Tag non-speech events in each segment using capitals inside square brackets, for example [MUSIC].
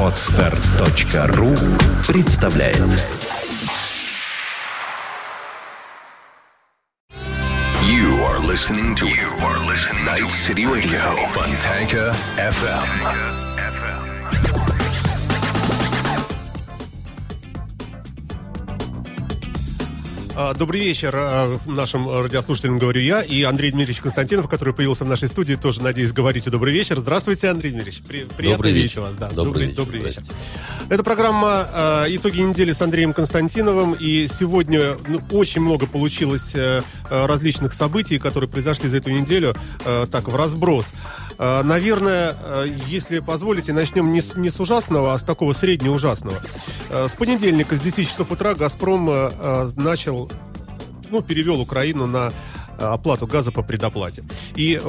Отстар.ру представляет You are listening to you are listening Night City Radio, Fontanka FM. Добрый вечер а, нашим радиослушателям, говорю я, и Андрей Дмитриевич Константинов, который появился в нашей студии, тоже, надеюсь, говорите добрый вечер. Здравствуйте, Андрей Дмитриевич. При, приятно Добрый вечер. вас. Да. Добрый вечер. добрый вечер. Это программа а, «Итоги недели» с Андреем Константиновым, и сегодня ну, очень много получилось э, э, различных событий, которые произошли за эту неделю, э, так, в разброс. Э, Наверное, э, если позволите, начнем не с, не с ужасного, а с такого среднеужасного. Э, С понедельника, с 10 часов утра, «Газпром» начал ну, перевел Украину на оплату газа по предоплате. И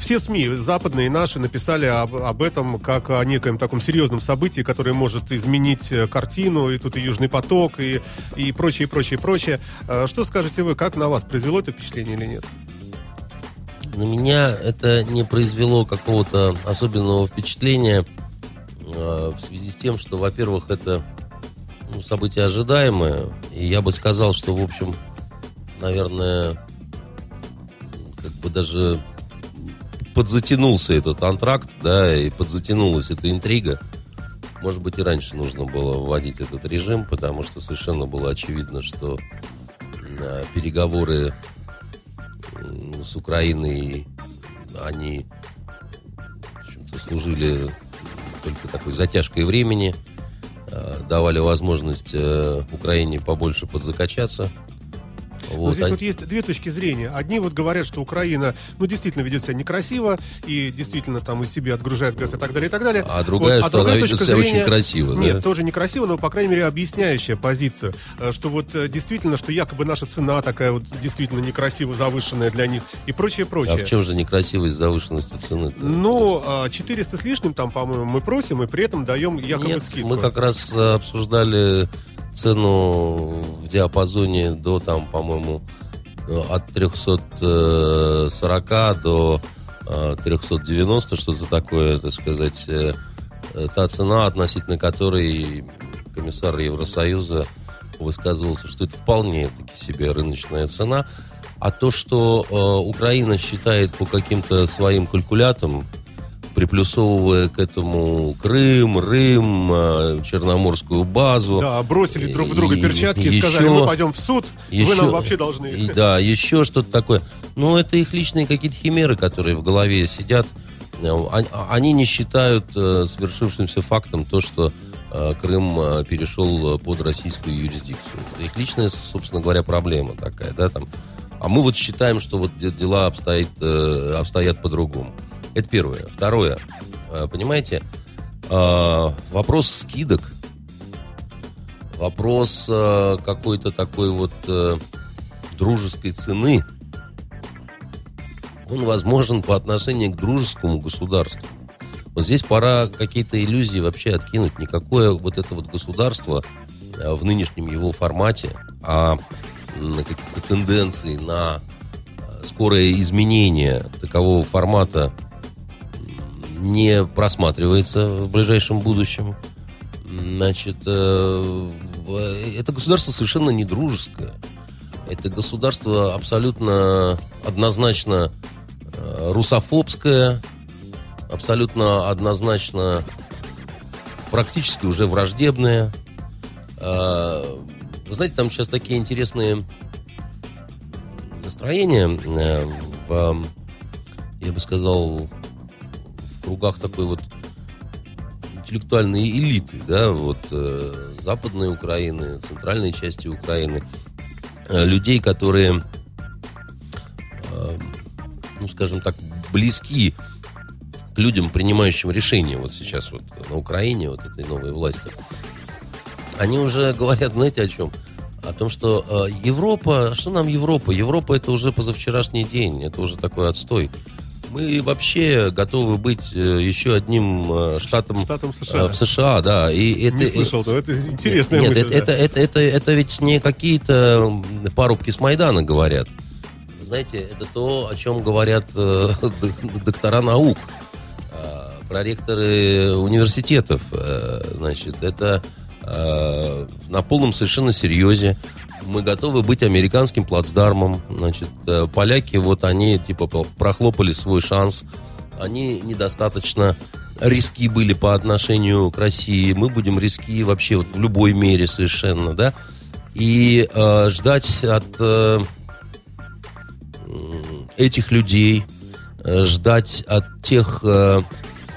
все СМИ, западные и наши, написали об, об этом как о некоем таком серьезном событии, которое может изменить картину, и тут и Южный поток, и, и прочее, прочее, прочее. Что скажете вы, как на вас, произвело это впечатление или нет? На меня это не произвело какого-то особенного впечатления э, в связи с тем, что, во-первых, это ну, событие ожидаемое, и я бы сказал, что, в общем, наверное, как бы даже подзатянулся этот антракт, да, и подзатянулась эта интрига. Может быть, и раньше нужно было вводить этот режим, потому что совершенно было очевидно, что э, переговоры с Украиной, они общем-то, служили только такой затяжкой времени, э, давали возможность э, Украине побольше подзакачаться. Ну, Вот, здесь они- вот есть две точки зрения. Одни вот говорят, что Украина, ну, действительно ведет себя некрасиво, и действительно там из себя отгружает газ и так далее, и так далее. А другая, Вот. что она ведет точка себя очень красиво, да? Нет, тоже некрасиво, но, по крайней мере, объясняющая позицию, э, что вот э, действительно, что якобы наша цена такая вот действительно некрасиво завышенная для них и прочее, прочее. А в чем же некрасивость завышенности цены? Ну, а, 400 с лишним там, по-моему, мы просим, и при этом даем якобы Нет, скидку. мы как раз э, обсуждали цену в диапазоне до, там, по-моему, э, от 340 до э, 390, что-то такое, так сказать, э, э, та цена, относительно которой комиссар Евросоюза высказывался, что это вполне таки себе рыночная цена. А то, что э, Украина считает по каким-то своим калькулятам, приплюсовывая к этому Крым, Рым, э, Черноморскую базу. Да, бросили друг в друга И перчатки и, еще- сказали, мы пойдем в суд, вы еще- нам вообще должны. И да, еще что-то такое. Ну, это их личные какие-то химеры, которые в голове сидят. Э, он- Они не считают э, свершившимся фактом то, что Крым перешел под российскую юрисдикцию. Их личная, собственно говоря, проблема такая, да, там. А мы вот считаем, что вот де- дела обстоят, э, обстоят по-другому. Это первое. Второе. Э, Понимаете, э, вопрос скидок, вопрос э, какой-то такой вот дружеской цены, он возможен по отношению к дружескому государству. Вот здесь пора какие-то иллюзии вообще откинуть. Никакое вот это вот государство в нынешнем его формате, а м, каких-то тенденций на скорое изменение такового формата не просматривается в ближайшем будущем. Значит, э, это государство совершенно не дружеское. Это государство абсолютно однозначно э, русофобское, абсолютно однозначно практически уже враждебное. Э, знаете, там сейчас такие интересные настроения в, я бы сказал, кругах такой вот интеллектуальной элиты, да, вот э, западной Украины, центральной части Украины, э, людей, которые, э, ну, скажем так, близки к людям, принимающим решения вот сейчас вот на Украине, вот этой новой власти. Они уже говорят, знаете, о чем? О том, что э, Европа, что нам Европа? Европа это уже позавчерашний день, это уже такой отстой. Мы вообще готовы быть э, еще одним э, штатом, Штатом э, США. в США, да. И это, Не слышал, но это интересная нет, мысль. это, да. это, это, это, это ведь не какие-то парубки с Майдана говорят. Знаете, это то, о чем говорят э, [LAUGHS] доктора наук. А, проректоры университетов. Э, значит, это э, на полном совершенно серьезе. Мы готовы быть американским плацдармом. Значит, э, поляки, вот они типа прохлопали свой шанс. Они недостаточно риски были по отношению к России. Мы будем риски вообще вот в любой мере совершенно, да. И э, ждать от э, этих людей, ждать от тех, э,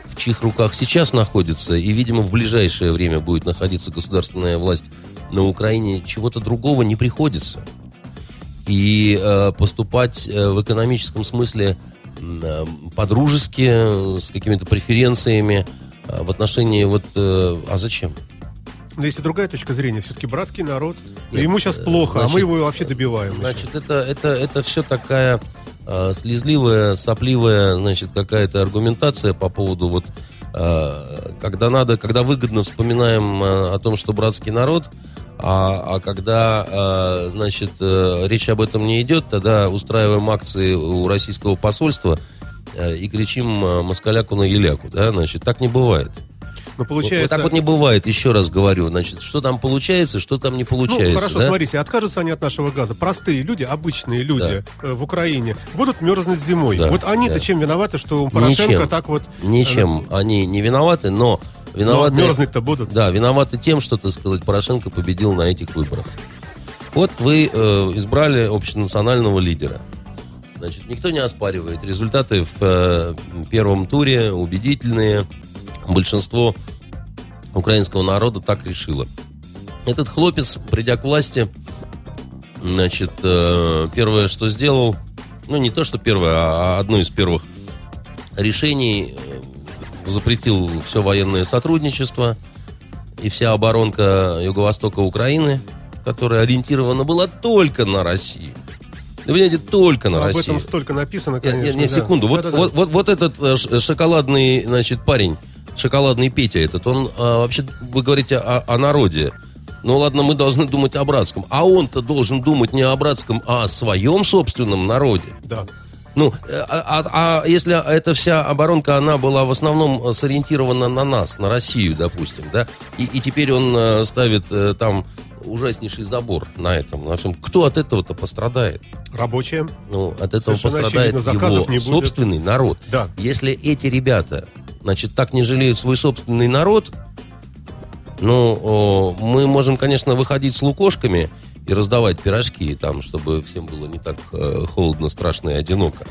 в чьих руках сейчас находится, и, видимо, в ближайшее время будет находиться государственная власть на Украине, чего-то другого не приходится. И э, поступать в экономическом смысле по-дружески, с какими-то преференциями в отношении вот... А зачем? Но есть и другая точка зрения. Все-таки братский народ. Нет, ему сейчас плохо, значит, а мы его вообще добиваем. Значит, это, это, это все такая э, слезливая, сопливая, значит, какая-то аргументация по поводу вот э, когда надо, когда выгодно вспоминаем э, о том, что братский народ, а, а когда, э, значит, э, речь об этом не идет, тогда устраиваем акции у российского посольства э, и кричим э, москаляку на еляку, да, значит, так не бывает. Но получается... Вот, вот так вот не бывает, еще раз говорю. Значит, что там получается, что там не получается. Ну, хорошо, да? смотрите, откажутся они от нашего газа. Простые люди, обычные люди да. э, в Украине будут мерзнуть зимой. Да, вот они-то да. чем виноваты, что у Порошенко Ничем. так вот... Ничем. Э, они не виноваты, но виноваты... Но мерзнуть-то будут. Да, виноваты тем, что, так сказать, Порошенко победил на этих выборах. Вот вы э, избрали общенационального лидера. Значит, никто не оспаривает. Результаты в э, первом туре убедительные большинство украинского народа так решило. Этот хлопец, придя к власти, значит, э, первое, что сделал, ну, не то, что первое, а одно из первых решений, э, запретил все военное сотрудничество и вся оборонка Юго-Востока Украины, которая ориентирована была только на Россию. Вы понимаете, только на Об Россию. Об этом столько написано, конечно. Не, не, не да. секунду. Вот, да, да, вот, вот, вот этот э, шоколадный, значит, парень, шоколадный Петя этот, он а, вообще, вы говорите о, о народе. Ну ладно, мы должны думать о братском. А он-то должен думать не о братском, а о своем собственном народе. Да. Ну, э, а, а, а если эта вся оборонка, она была в основном сориентирована на нас, на Россию, допустим, да, и, и теперь он э, ставит э, там ужаснейший забор на этом, на всем. Кто от этого-то пострадает? Рабочие. Ну, от этого Совершенно пострадает его собственный народ. Да. Если эти ребята значит, так не жалеют свой собственный народ, ну, мы можем, конечно, выходить с лукошками и раздавать пирожки, там, чтобы всем было не так э, холодно, страшно и одиноко.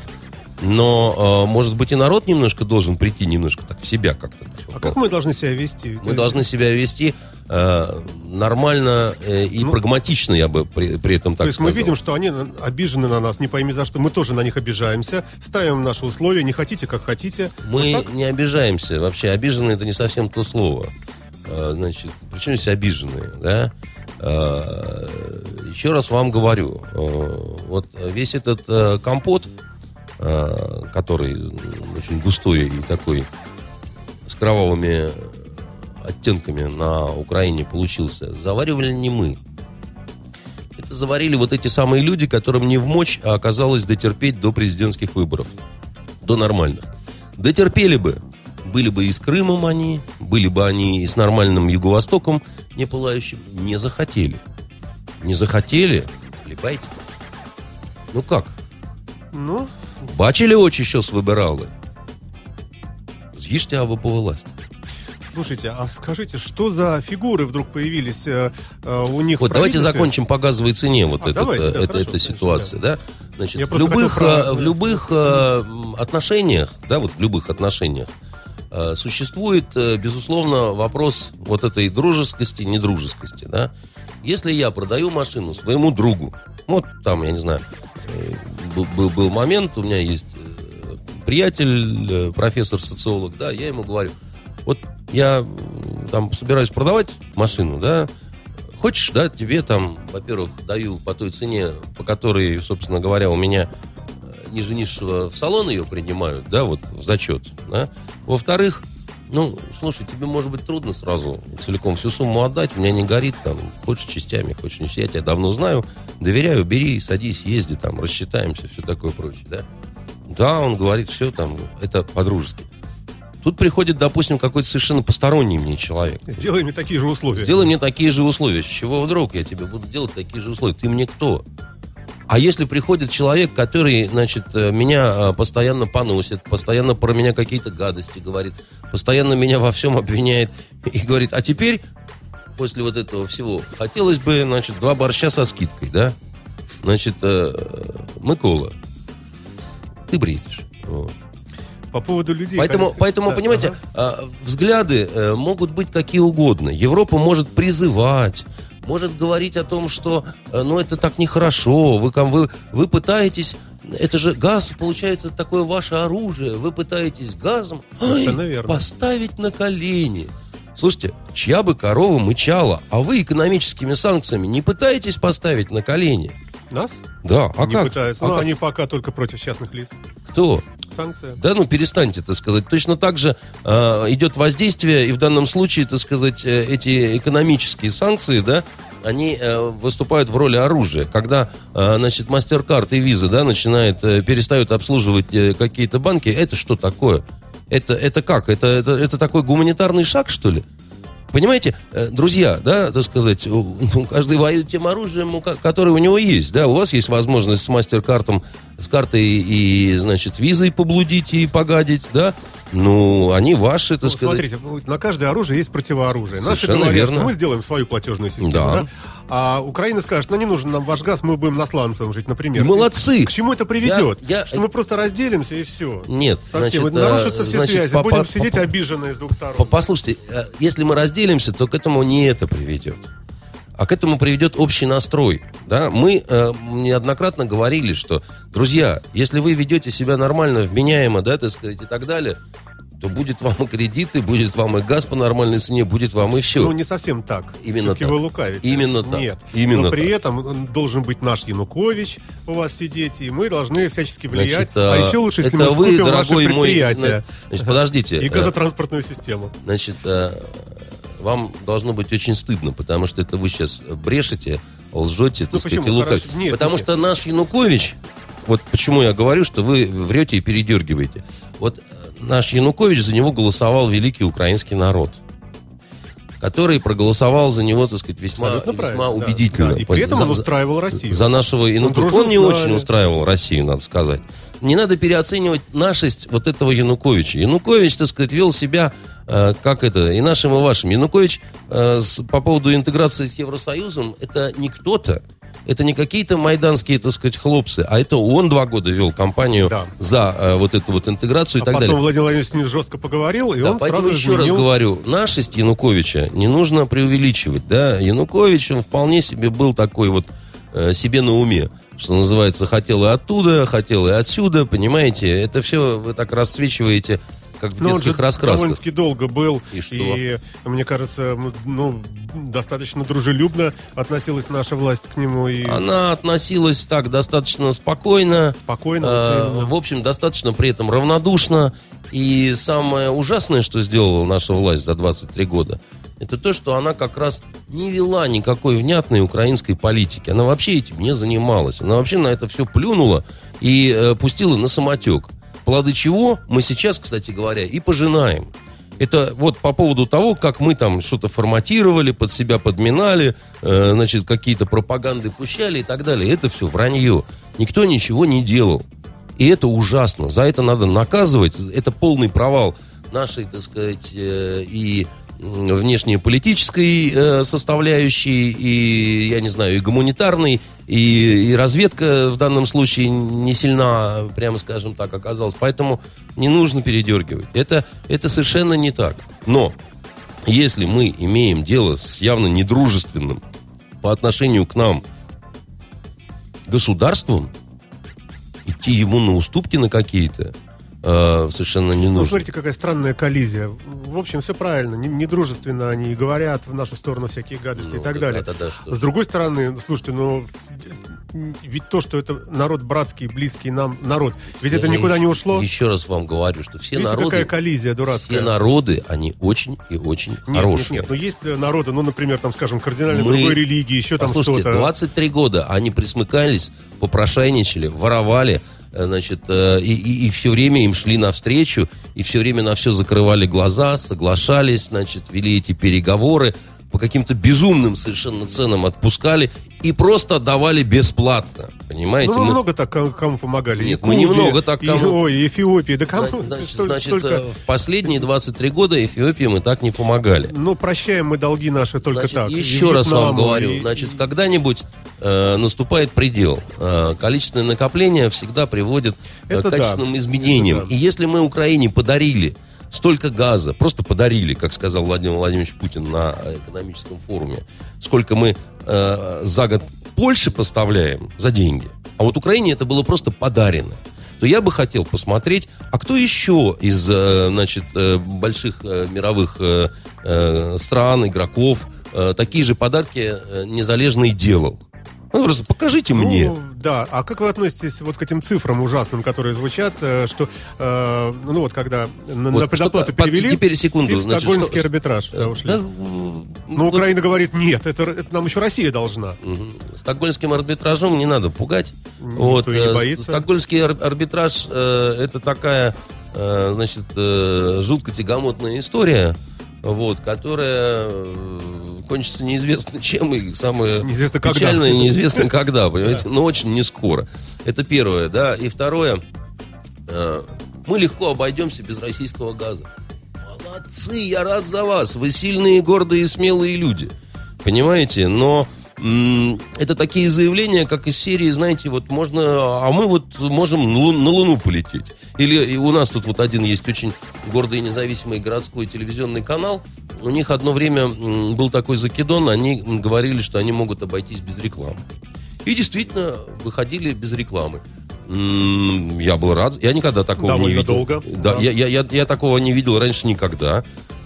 Но, э, может быть, и народ немножко должен прийти немножко так в себя как-то. А как мы должны себя вести? Мы должны себя вести э, нормально э, и ну, прагматично, я бы при, при этом так То есть сказал. мы видим, что они обижены на нас, не пойми за что. Мы тоже на них обижаемся, ставим наши условия, не хотите, как хотите. Мы вот не обижаемся. Вообще, обижены это не совсем то слово. Э, значит, причем здесь обиженные, да? Еще раз вам говорю, вот весь этот э, компот, э, который очень густой и такой с кровавыми оттенками на Украине получился, заваривали не мы. Это заварили вот эти самые люди, которым не в мочь, а оказалось дотерпеть до президентских выборов. До нормальных. Дотерпели бы. Были бы и с Крымом они, были бы они и с нормальным Юго-Востоком, не пылающим. Не захотели. Не захотели? Хлебайте. Ну как? Ну? Бачили очі, щось вибирали. З'їжте або повилазьте. Слушайте, а скажите, что за фигуры вдруг появились э, э у них? Вот давайте закончим по газовой цене вот а, этот, давайте, да, э, это, хорошо, эта ситуация, да. да? Значит, в любых, про... Э, в любых э, отношениях, да, вот в любых отношениях э, существует, э, безусловно, вопрос вот этой дружескости, недружескости, да. Если я продаю машину своему другу, вот там, я не знаю, э, был, был момент, у меня есть э, приятель, э, профессор-социолог, да, я ему говорю, вот я там собираюсь продавать машину, да, хочешь, да, тебе там, во-первых, даю по той цене, по которой, собственно говоря, у меня э, ниже низшего в салон ее принимают, да, вот в зачет, да. Во-вторых, ну, слушай, тебе может быть трудно сразу целиком всю сумму отдать, у меня не горит, там, хочешь частями, хочешь не я тебя давно знаю, доверяю, бери, садись, езди, там, рассчитаемся, все такое прочее, да. Да, он говорит, все там, это по-дружески. Тут приходит, допустим, какой-то совершенно посторонний мне человек. Сделай мне такие же условия. Сделай мне такие же условия. С чего вдруг я тебе буду делать такие же условия? Ты мне кто? А если приходит человек, который, значит, э, меня э, постоянно поносит, постоянно про меня какие-то гадости говорит, постоянно меня во всем обвиняет и говорит, а теперь, после вот этого всего, хотелось бы, значит, два борща со скидкой, да? Значит, э, Микола, ты бредишь. Вот. По поводу людей. Поэтому, конечно, поэтому да, понимаете, ага. а, взгляды э, могут быть какие угодно. Европа может призывать, может говорить о том, что, э, ну, это так нехорошо, вы, вы, вы пытаетесь, это же газ, получается, такое ваше оружие, вы пытаетесь газом верно. поставить на колени. Слушайте, чья бы корова мычала, а вы экономическими санкциями не пытаетесь поставить на колени? Нас Да, а не как? пытаются. А Но как? они пока только против частных лиц. Кто? Санкция. Да ну перестаньте, так сказать. Точно так же э, идет воздействие, и в данном случае, так сказать, э, эти экономические санкции, да, они э, выступают в роли оружия. Когда, э, значит, MasterCard и Visa, да, начинает, э, перестают обслуживать э, какие-то банки, это что такое? Это, это как? Это, это, это такой гуманитарный шаг, что ли? Понимаете, э, друзья, да, так сказать, каждый воюет тем оружием, которое у него есть, да, у вас есть возможность с мастер-картом, с картой и, значит, визой поблудить и погадить, да, ну, они ваши, так Ну, сказать. смотрите, на каждое оружие есть противооружие. Наши говорят, верно. что мы сделаем свою платежную систему, Да. да. А Украина скажет, ну не нужен нам ваш газ, мы будем на сланцевом жить, например. И молодцы. К чему это приведет? Я- я- Что мы просто разделимся и все. Нет, Совсем. значит, Нарушатся э, все значит, связи. по- Будем по- сидеть по- обиженные с двух сторон. По- Послушайте, э, если мы разделимся, то к этому не это приведет. А к этому приведет общий настрой. Да? Мы э, неоднократно говорили, что, друзья, если вы ведете себя нормально, вменяемо, да, так сказать, и так далее, то будет вам и кредиты, будет вам и газ по нормальной цене, будет вам и все. Ну, не совсем так. Именно Всё-таки так. вы лукавите. Именно так. Нет. Именно Но при так. этом должен быть наш Янукович у вас сидеть, и мы должны всячески влиять. Значит, а э, еще лучше, если мы вы, скупим ваши дорогой мой, предприятия Значит, подождите. [LAUGHS] и э, газотранспортную систему. Значит, э, вам должно быть очень стыдно, потому что это вы сейчас брешете, лжете, так Ну, сказать, и почему? лукавите. Нет, потому нет. что наш Янукович, вот почему я говорю, что вы врете и передергиваете. Вот э, наш Янукович, за него голосовал великий украинский народ который проголосовал за него, так сказать, весьма, Абсолютно весьма да. убедительно. Да, И при этом За- он устраивал Россию. за нашего Януковича. дружил Он не очень устраивал Россию, надо сказать. Не надо переоценивать нашесть вот этого Януковича. Янукович, так сказать, вел себя как это, и нашим, и вашим. Янукович э, с- по поводу интеграции с Евросоюзом, это не кто-то, это не какие-то майданские, так сказать, хлопцы, а это он два года вел кампанию Да. за э, вот эту вот интеграцию А и так потом далее. Владимир Владимирович с ним жестко поговорил, и Да, он поэтому сразу еще раз говорю, нашесть Януковича не нужно преувеличивать. Да? Янукович, он вполне себе был такой вот э, себе на уме. Что называется, хотел и оттуда, хотел и отсюда, понимаете? Это все вы так расцвечиваете, как в же детских раскрасках. довольно-таки долго был. И что? мне кажется, ну, достаточно дружелюбно относилась наша власть к нему. И Она относилась так достаточно спокойно. спокойно. Э, в общем, достаточно при этом равнодушно. И самое ужасное, что сделала наша власть за 23 года, это то, что она как раз не вела никакой внятной украинской политики. Она вообще этим не занималась. Она вообще на это все плюнула и э, пустила на самотек. Плоды чего мы сейчас, кстати говоря, и пожинаем. Это вот по поводу того, как мы там что-то форматировали, под себя подминали, э, значит, какие-то пропаганды пущали и так далее. Это все вранье. Никто ничего не делал. И это ужасно. За это надо наказывать. Это полный провал нашей, так сказать, э, и внешнеполитической э, составляющей, и, я не знаю, и гуманитарной, и, и разведка в данном случае не сильна, прямо скажем так, оказалась. Поэтому не нужно передергивать. Это, это совершенно не так. Но если мы имеем дело с явно недружественным по отношению к нам государством, идти ему на уступки на какие-то э, совершенно не Ну, нужно. смотрите, какая странная коллизия. В общем, все правильно. Не- Недружественно они говорят в нашу сторону всякие гадости Ну, и так да- далее. да-да-да, что? С другой стороны, ну, слушайте, ну ведь то, что это народ братский, близкий нам народ, ведь это Я никуда не еще- ушло. Еще раз вам говорю, что все Видите, народы, какая коллизия дурацкая. все народы, они очень и очень Нет, хорошие. нет, нет, но есть э, народы, ну, например, там, скажем, кардинально Мы- другой религии, еще там что-то. 23 года они присмыкались, попрошайничали, воровали, значит, э, и, и, и все время им шли навстречу, и все время на все закрывали глаза, соглашались, значит, вели эти переговоры по каким-то безумным совершенно ценам отпускали и просто отдавали бесплатно. Понимаете? Ну, мы Мы- много так кому, помогали. Нет, И мы немного так и- кому. ой, и Эфиопии. Да кому? Значит, Столь- значит, столько- э, в последние 23 года Эфиопии мы так не помогали. Ну, прощаем мы долги наши только Значит, так. И еще раз вам Вьетнаму, говорю, и- значит, когда-нибудь э, наступает предел. Э, количественное накопление всегда приводит э, Это к качественным да. изменениям. Это да. И если мы Украине подарили столько газа, просто подарили, как сказал Владимир Владимирович Путин на э, экономическом форуме, сколько мы э, за год Польше поставляем за деньги, а вот Украине это было просто подарено. То я бы хотел посмотреть, а кто еще из, э, значит, э, больших мировых стран, игроков, такие же подарки незалежные делал? Ну, просто покажите Ну, мне. да, а как вы относитесь вот к этим цифрам ужасным, которые звучат, э, что, э, ну вот, когда на, Вот на предоплату перевели, теперь, секунду, значит, стокгольмский что- арбитраж да, ушли. Да, э, Но вот, Украина говорит, нет, это, это нам еще Россия должна. мгм. Стокгольмским арбитражом не надо пугать. вот, не э, боится. Стокгольмский ар- арбитраж э, это такая, э, значит, э, жутко тягомотная история, вот, которая э, кончится неизвестно [LAUGHS] чем и самое Неизвестно когда. печальное неизвестно [LAUGHS] когда, понимаете, но очень не скоро. Это первое, да, и второе, э, мы легко обойдемся без российского газа. Молодцы, я рад за вас. Вы сильные, гордые и смелые люди. Понимаете? Но это такие заявления, как из серии, знаете, вот можно, а мы вот можем на Лу- на Луну полететь. Или у нас тут вот один есть очень гордый и независимый городской телевизионный канал. У них одно время был такой закидон, они говорили, что они могут обойтись без рекламы. И действительно выходили без рекламы. Я был рад. Я никогда такого Довольно не видел. долго. Да, Да. Я, я, я, я такого не видел раньше никогда.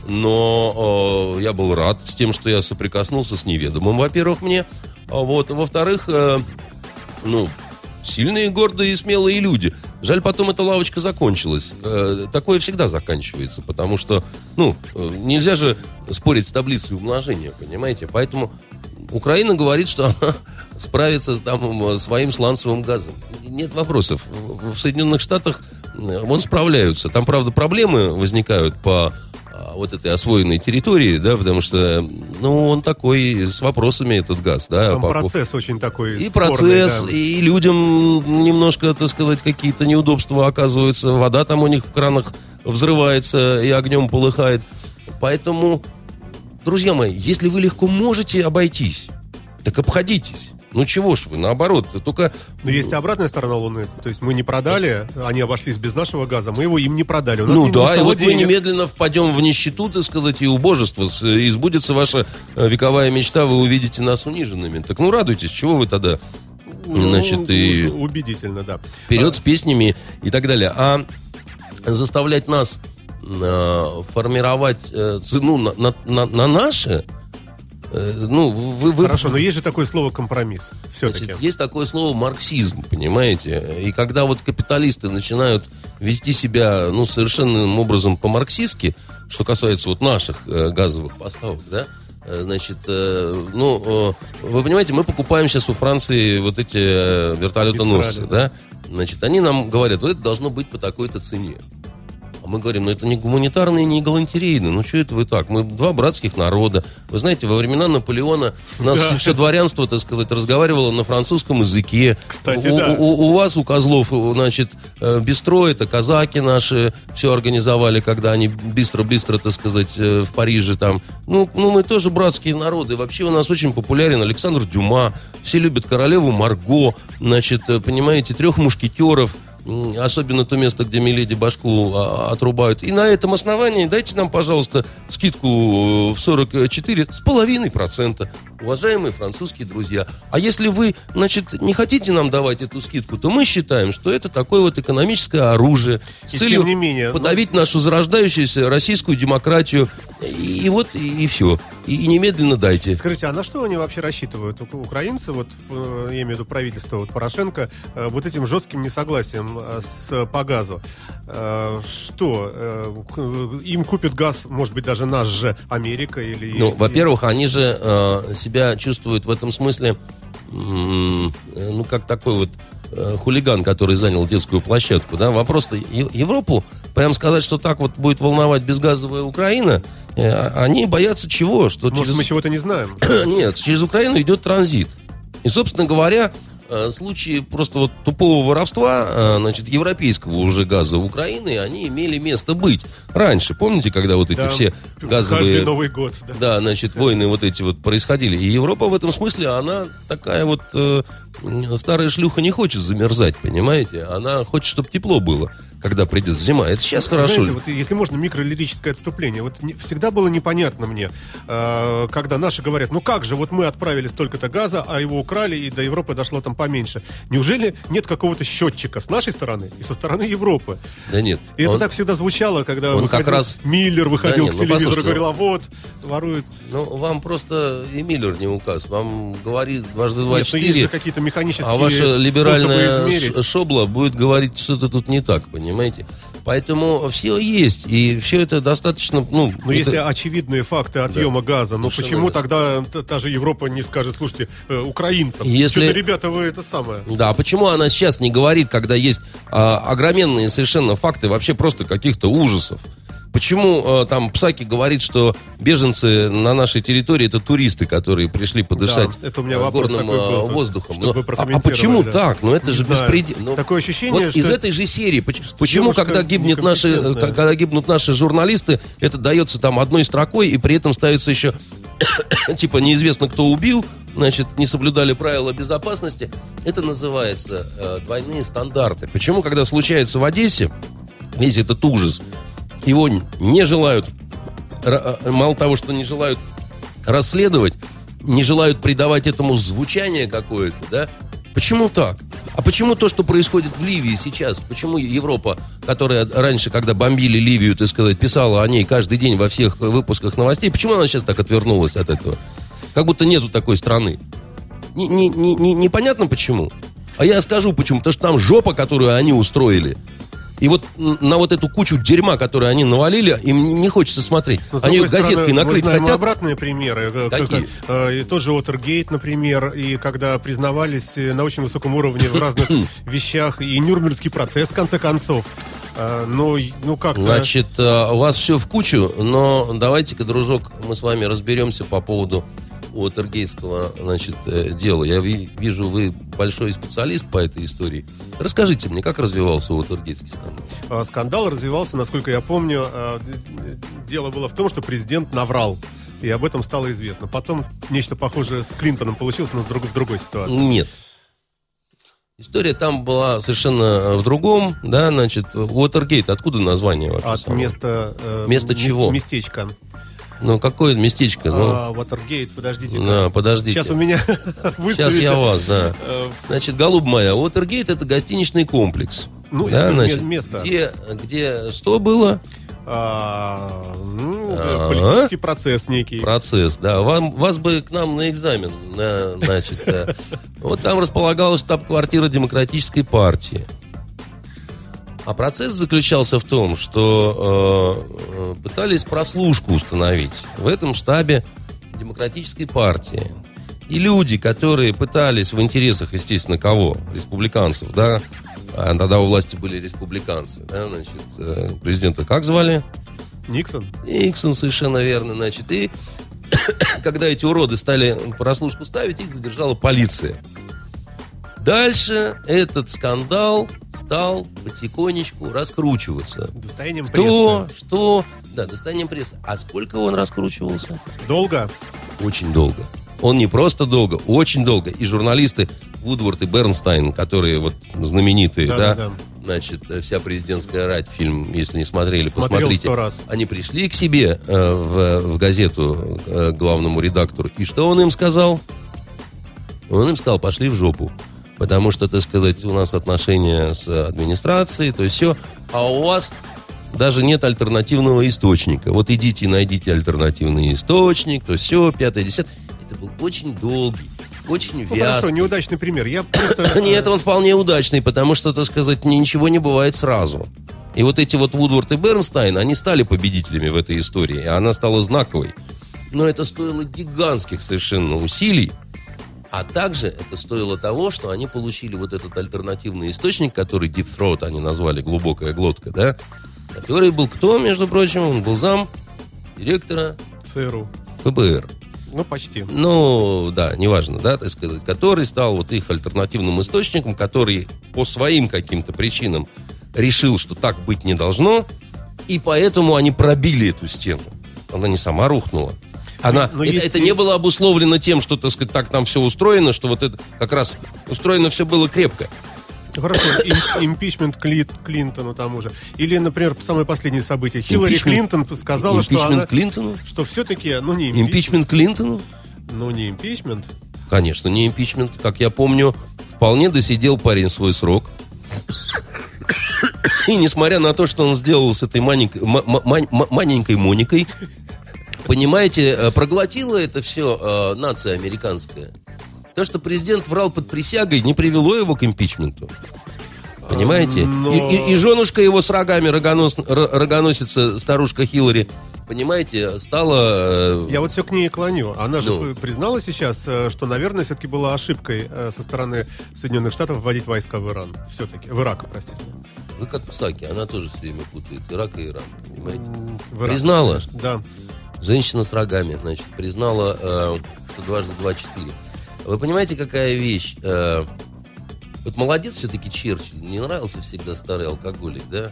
Но э, я был рад с тем, что я соприкоснулся с неведомым, во-первых, мне. А Вот. Во-вторых, э, ну, сильные, гордые и смелые люди. Жаль, потом эта лавочка закончилась. Э, такое всегда заканчивается, потому что, ну, э, нельзя же спорить с таблицей умножения, понимаете? Поэтому Украина говорит, что [LAUGHS] она справится с там, э, своим сланцевым газом. Нет вопросов. В Соединенных Штатах э, вон справляются. Там, правда, проблемы возникают по вот этой освоенной территории, да, потому что, ну, он такой с вопросами этот газ, да. Там по- процесс очень такой и спорный, процесс, да. и людям немножко, так сказать, какие-то неудобства оказываются. Вода там у них в кранах взрывается и огнем полыхает. Поэтому, друзья мои, если вы легко можете обойтись, так обходитесь. Ну чего ж вы, наоборот, только... Но есть и обратная сторона Луны. То есть мы не продали, они обошлись без нашего газа, мы его им не продали. У нас Ну не- да, и вот мы денег. немедленно впадем в нищету, так сказать, и убожество. С- И сбудется ваша э, вековая мечта, вы увидите нас униженными. Так ну радуйтесь, чего вы тогда, Ну, значит, и... Убедительно, да. вперед с песнями и так далее. А заставлять нас э, формировать э, цену на, на, на- на наше, э, ну, вы... вы Хорошо, но есть же такое слово компромисс. Все-таки. Значит, есть такое слово марксизм, понимаете? И когда вот капиталисты начинают вести себя, ну, совершенным образом по-марксистски, что касается вот наших э, газовых поставок, да, э, значит, э, ну, э, вы понимаете, мы покупаем сейчас у Франции вот эти э, вертолетоносцы, Мистрали, да, значит, они нам говорят, вот это должно быть по такой-то цене. Мы говорим, ну это не гуманитарно и не галантерейно. Ну что это вы так? Мы два братских народа. Вы знаете, во времена Наполеона у нас Да. все, дворянство, так сказать, разговаривало на французском языке. Кстати, у, да. у- у вас, у козлов, значит, э, бистро, это казаки наши все организовали, когда они быстро-быстро, так сказать, э, в Париже там. Ну, ну, мы тоже братские народы. Вообще у нас очень популярен Александр Дюма. Все любят королеву Марго. Значит, э, понимаете, трех мушкетеров. Особенно то место, где Миледи башку а, отрубают. И на этом основании дайте нам, пожалуйста, скидку э, в 44 с половиной процента. Уважаемые французские друзья. А если вы, значит, не хотите нам давать эту скидку, то мы считаем, что это такое вот экономическое оружие с И целью не менее, ну- подавить нашу зарождающуюся российскую демократию. И, и вот, и, все. И, и немедленно дайте. Скажите, а на что они вообще рассчитывают, украинцы, вот, э, я имею в виду правительство вот, Порошенко, э, вот этим жестким несогласием э, с, по газу? Э, Что, э, им купит газ, может быть, даже наш же Америка или... Ну, во-первых, они же э, себя чувствуют в этом смысле э, ну, как такой вот э, хулиган, который занял детскую площадку, да, вопрос-то Европу, прям сказать, что так вот будет волновать безгазовая Украина, э, они боятся чего? Что Может, через- мы чего-то не знаем. [COUGHS] Нет, через Украину идет транзит. И, собственно говоря, э, случаи просто вот тупого воровства, э, значит, европейского уже газа Украины, они имели место быть. Раньше, помните, когда вот эти Да. все газовые... Каждый Новый год. да. Да, значит, войны вот эти вот происходили. И Европа в этом смысле, она такая вот э, старая шлюха не хочет замерзать, понимаете? Она хочет, чтобы тепло было, когда придет зима. Это сейчас хорошо. Знаете, вот если можно, микролирическое отступление. Вот не- всегда было непонятно мне, э, когда наши говорят, ну как же, вот мы отправили столько-то газа, а его украли, и до Европы дошло там поменьше. Неужели нет какого-то счетчика с нашей стороны и со стороны Европы? Да нет. И это он- так всегда звучало, когда он как выходил раз- Миллер выходил Да к нет, ну, телевизору и говорил, а вот, воруют. Ну, вам просто и Миллер не указ. Вам говорит дважды два ну, четыре. какие-то механические А ваша либеральная шобла будет говорить, что-то тут не так, понимаете? Поэтому все есть, и все это достаточно, ну... Но это- если очевидные факты отъема газа, ну почему верно. тогда та, же Европа не скажет, слушайте, э, украинцам, Если- что-то, ребята, вы это самое. Да, а почему она сейчас не говорит, когда есть а, огроменные совершенно факты вообще просто каких-то ужасов? Почему э, там Псаки говорит, что беженцы на нашей территории это туристы, которые пришли подышать Да, это у меня э, горным был, э, воздухом? чтобы Ну, а- а, почему да. так? Ну это Не же беспредел. Такое ощущение, вот из что этой же серии. поч- Почему, когда гибнет наши, когда гибнут наши журналисты, это дается там одной строкой, и при этом ставится еще [COUGHS] типа неизвестно кто убил, значит, не соблюдали правила безопасности. Это называется э, двойные стандарты. Почему, когда случается в Одессе весь этот ужас, его не желают, э, мало того, что не желают расследовать, не желают придавать этому звучание какое-то, да? Почему так? А почему то, что происходит в Ливии сейчас? Почему Европа, которая раньше, когда бомбили Ливию, так сказать, писала о ней каждый день во всех выпусках новостей, почему она сейчас так отвернулась от этого? Как будто нету такой страны. Не- не- не- не- Непонятно почему. А я скажу почему. Потому что там жопа, которую они устроили. И вот на вот эту кучу дерьма, которую они навалили, им не хочется смотреть. Но, они ее другой стороны, газеткой накрыть знаем хотят. обратные примеры. э, как- Какие? э, и тот же Уотергейт, например, и когда признавались э, на очень высоком уровне в разных вещах, и Нюрнбергский процесс, в конце концов. Э, Ну, и- ну как-то... Значит, э, у вас все в кучу, но давайте-ка, дружок, мы с вами разберемся по поводу Уотергейского, значит, э, дела. Я ви- вижу, вы большой специалист по этой истории. Расскажите мне, как развивался Уотергейский скандал? А, Скандал развивался, насколько я помню, а, дело было в том, что президент наврал. И об этом стало известно. Потом нечто похожее с Клинтоном получилось, но с друг- в другой ситуации. Нет. История там была совершенно э, в другом, да, значит, Уотергейт, откуда название вообще? От места... э, Место мес- чего? Местечка. Ну, какое местечко? Ну, А, Уотергейт, подождите. да, подождите. Сейчас у меня [LAUGHS] Сейчас я вас, да. Э, Значит, голубь моя, Уотергейт это гостиничный комплекс. Ну, да, это значит, ме- место. Где, где что было? а, ну, А? политический процесс некий. Процесс, да. Вам, вас бы к нам на экзамен, на, значит. [LAUGHS] Вот там располагалась штаб-квартира Демократической партии. А процесс заключался в том, что э, э, пытались прослушку установить в этом штабе Демократической партии. И люди, которые пытались в интересах, естественно, кого? Республиканцев, да? А тогда у власти были республиканцы, да, значит, э, президента как звали? Никсон? Никсон, совершенно верно, значит. И [COUGHS] когда эти уроды стали прослушку ставить, их задержала полиция. Дальше этот скандал стал потихонечку раскручиваться. Достоянием Кто, прессы. что, да, достанием прессы. А сколько он раскручивался? Долго? Очень долго. Он не просто долго, очень долго. И журналисты Вудворд и Бернстайн, которые вот знаменитые, да, Да-да-да. значит, э, вся президентская рать, фильм, если не смотрели, Смотрел посмотрите. раз. Они пришли к себе э, в, в газету э, главному редактору. И что он им сказал? Он им сказал, пошли в жопу. Потому что, так сказать, у нас отношения с администрацией, то есть все. А у вас даже нет альтернативного источника. Вот идите найдите альтернативный источник, то все, пятое, десятое. Это был очень долгий, очень Ну, хорошо, вязкий. неудачный пример. Я просто... [COUGHS] Нет, он вполне удачный, потому что, так сказать, ни- ничего не бывает сразу. И вот эти вот Вудворд и Бернстайн, они стали победителями в этой истории, и она стала знаковой. Но это стоило гигантских совершенно усилий. А также это стоило того, что они получили вот этот альтернативный источник, который Deep Throat они назвали, глубокая глотка, да, который был кто, между прочим, он был зам директора ЦРУ. ФБР. Ну, почти. Ну, да, неважно, да, так сказать, который стал вот их альтернативным источником, который по своим каким-то причинам решил, что так быть не должно, и поэтому они пробили эту стену. Она не сама рухнула. Она, Но это, есть это не было обусловлено тем, что, так сказать, так там все устроено, что вот это как раз устроено все было крепко. Ну, Хорошо, им- импичмент Кли- Клинтону тому же. Или, например, самое последнее событие. Хиллари Импичмент- Клинтон сказала, что она... Клинтону? Что все-таки, ну не импичмент. Импичмент Клинтону? Ну не импичмент. Конечно, не импичмент. Как я помню, вполне досидел парень свой срок. И несмотря на то, что он сделал с этой маленькой, ма- ма- ма- ма- маленькой Моникой, понимаете, э, проглотила это все нация американская. То, что президент врал под присягой, не привело его к импичменту. Понимаете? Но- И, и- и женушка его с рогами, рогонос- рогоносица, старушка Хиллари, понимаете, стала... э, Я вот все к ней клоню. Она же Ну. признала сейчас, э, что, наверное, все-таки была ошибкой э, со стороны Соединенных Штатов вводить войска в Иран. Все-таки. В Ирак, простите. Вы как Псаки, она тоже все время путает Ирак и Иран, понимаете? В Ирак, Признала? конечно. Да. Женщина с рогами, значит, признала, э, что дважды два четыре. Вы понимаете, какая вещь? Э, вот молодец все-таки Черчилль, мне нравился всегда старый алкоголик, да?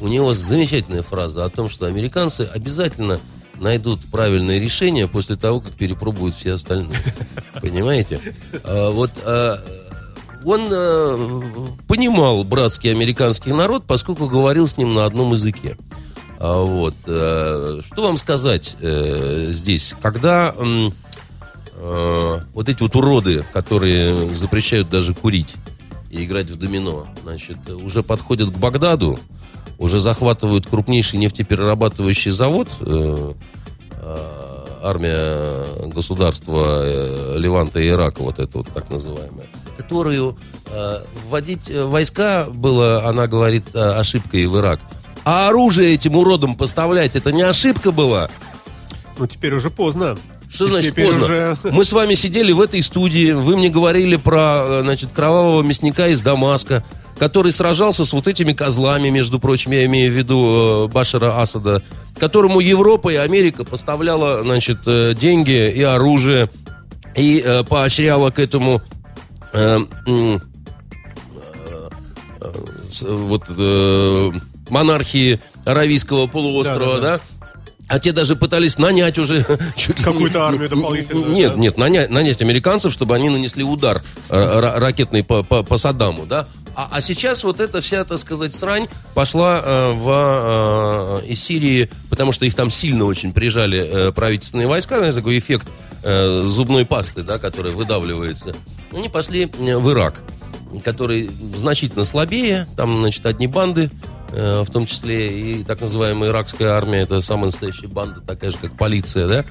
У него замечательная фраза о том, что американцы обязательно найдут правильное решение после того, как перепробуют все остальные. Понимаете? А, вот а, он э, понимал братский американский народ, поскольку говорил с ним на одном языке. А, вот. э, Что вам сказать э, здесь? Когда э, вот эти вот уроды, которые запрещают даже курить и играть в домино, значит, уже подходят к Багдаду, уже захватывают крупнейший нефтеперерабатывающий завод, армия государства Ливанта и Ирака, вот это вот так называемая, которую вводить войска было, она говорит, ошибкой в Ирак. А оружие этим уродам поставлять, это не ошибка была? Ну, теперь уже поздно. Что значит Теперь поздно? уже- Мы с вами сидели в этой студии, вы мне говорили про, э, значит, кровавого мясника из Дамаска, который сражался с вот этими козлами, между прочим, я имею в виду э, Башара Асада, которому Европа и Америка поставляла, значит, э, деньги и оружие, и э, поощряла к этому э, э, вот э, монархии Аравийского полуострова, Да-да-да. да? А те даже пытались нанять уже [LAUGHS] Какую-то армию дополнительную, Нет, да. нет, нанять, нанять американцев, чтобы они нанесли удар э, ра- ракетный по, по, по Саддаму, да? А, а сейчас вот эта вся, так сказать, срань пошла э, в, э, из Сирии, потому что их там сильно очень прижали э, правительственные войска, знаете, такой эффект э, зубной пасты, да, которая выдавливается. Они пошли э, в Ирак, который значительно слабее, там, значит, одни банды, в том числе и так называемая иракская армия, это самая настоящая банда, такая же, как полиция, да?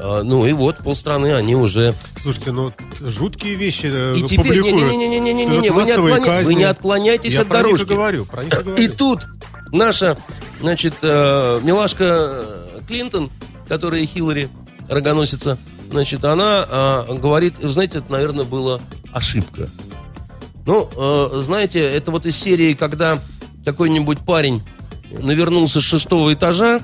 А, ну и вот полстраны они уже Слушайте, ну, жуткие вещи э, и теперь, публикуют. не-не-не-не-не-не, вы, не Массовые отклоня- казни. вы не отклоняйтесь Я от про них и дорожки. говорю, про них и говорю. И тут наша, значит, э, милашка э, Клинтон, которая Хиллари рогоносица, значит, она э, говорит, знаете, это, наверное, была ошибка. Ну, э, знаете, это вот из серии, когда какой-нибудь парень навернулся с шестого этажа,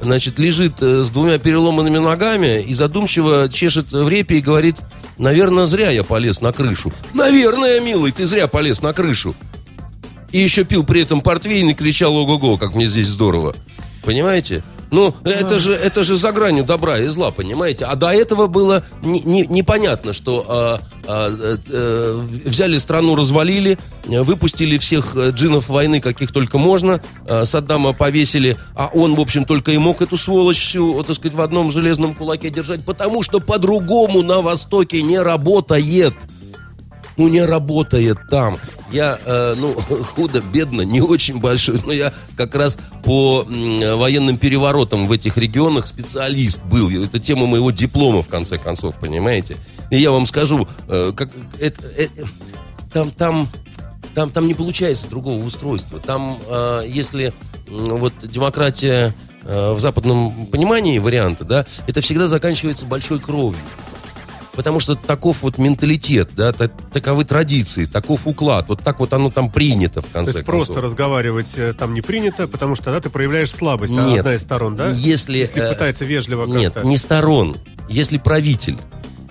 значит, лежит э, с двумя переломанными ногами и задумчиво чешет в репе и говорит, наверное, зря я полез на крышу. Наверное, милый, ты зря полез на крышу. И еще пил при этом портвейн и кричал ого-го, как мне здесь здорово. Понимаете? Ну, это же, это же за гранью добра и зла, понимаете? А до этого было не- не- непонятно, что а, э, э, взяли страну, развалили, э, выпустили всех э, джинов войны, каких только можно, э, Саддама повесили, а он, в общем, только и мог эту сволочь всю, так сказать, в одном железном кулаке держать, потому что по-другому на Востоке не работает ну, не работает там. Я, э, ну, [LAUGHS] худо, бедно, не очень большой, но я как раз по м, военным переворотам в этих регионах специалист был. Это тема моего диплома, в конце концов, понимаете? И я вам скажу, э, как, это, э, там, там, там, там не получается другого устройства. Там, э, если вот демократия э, в западном понимании варианта, да, это всегда заканчивается большой кровью. Потому что таков вот менталитет, да, та- таковы традиции, таков уклад, вот так вот оно там принято в То конце есть концов. просто разговаривать э, там не принято, потому что тогда ты проявляешь слабость, а Нет. одна из сторон, да? Если, Если э, пытается вежливо Нет, не сторон. Если правитель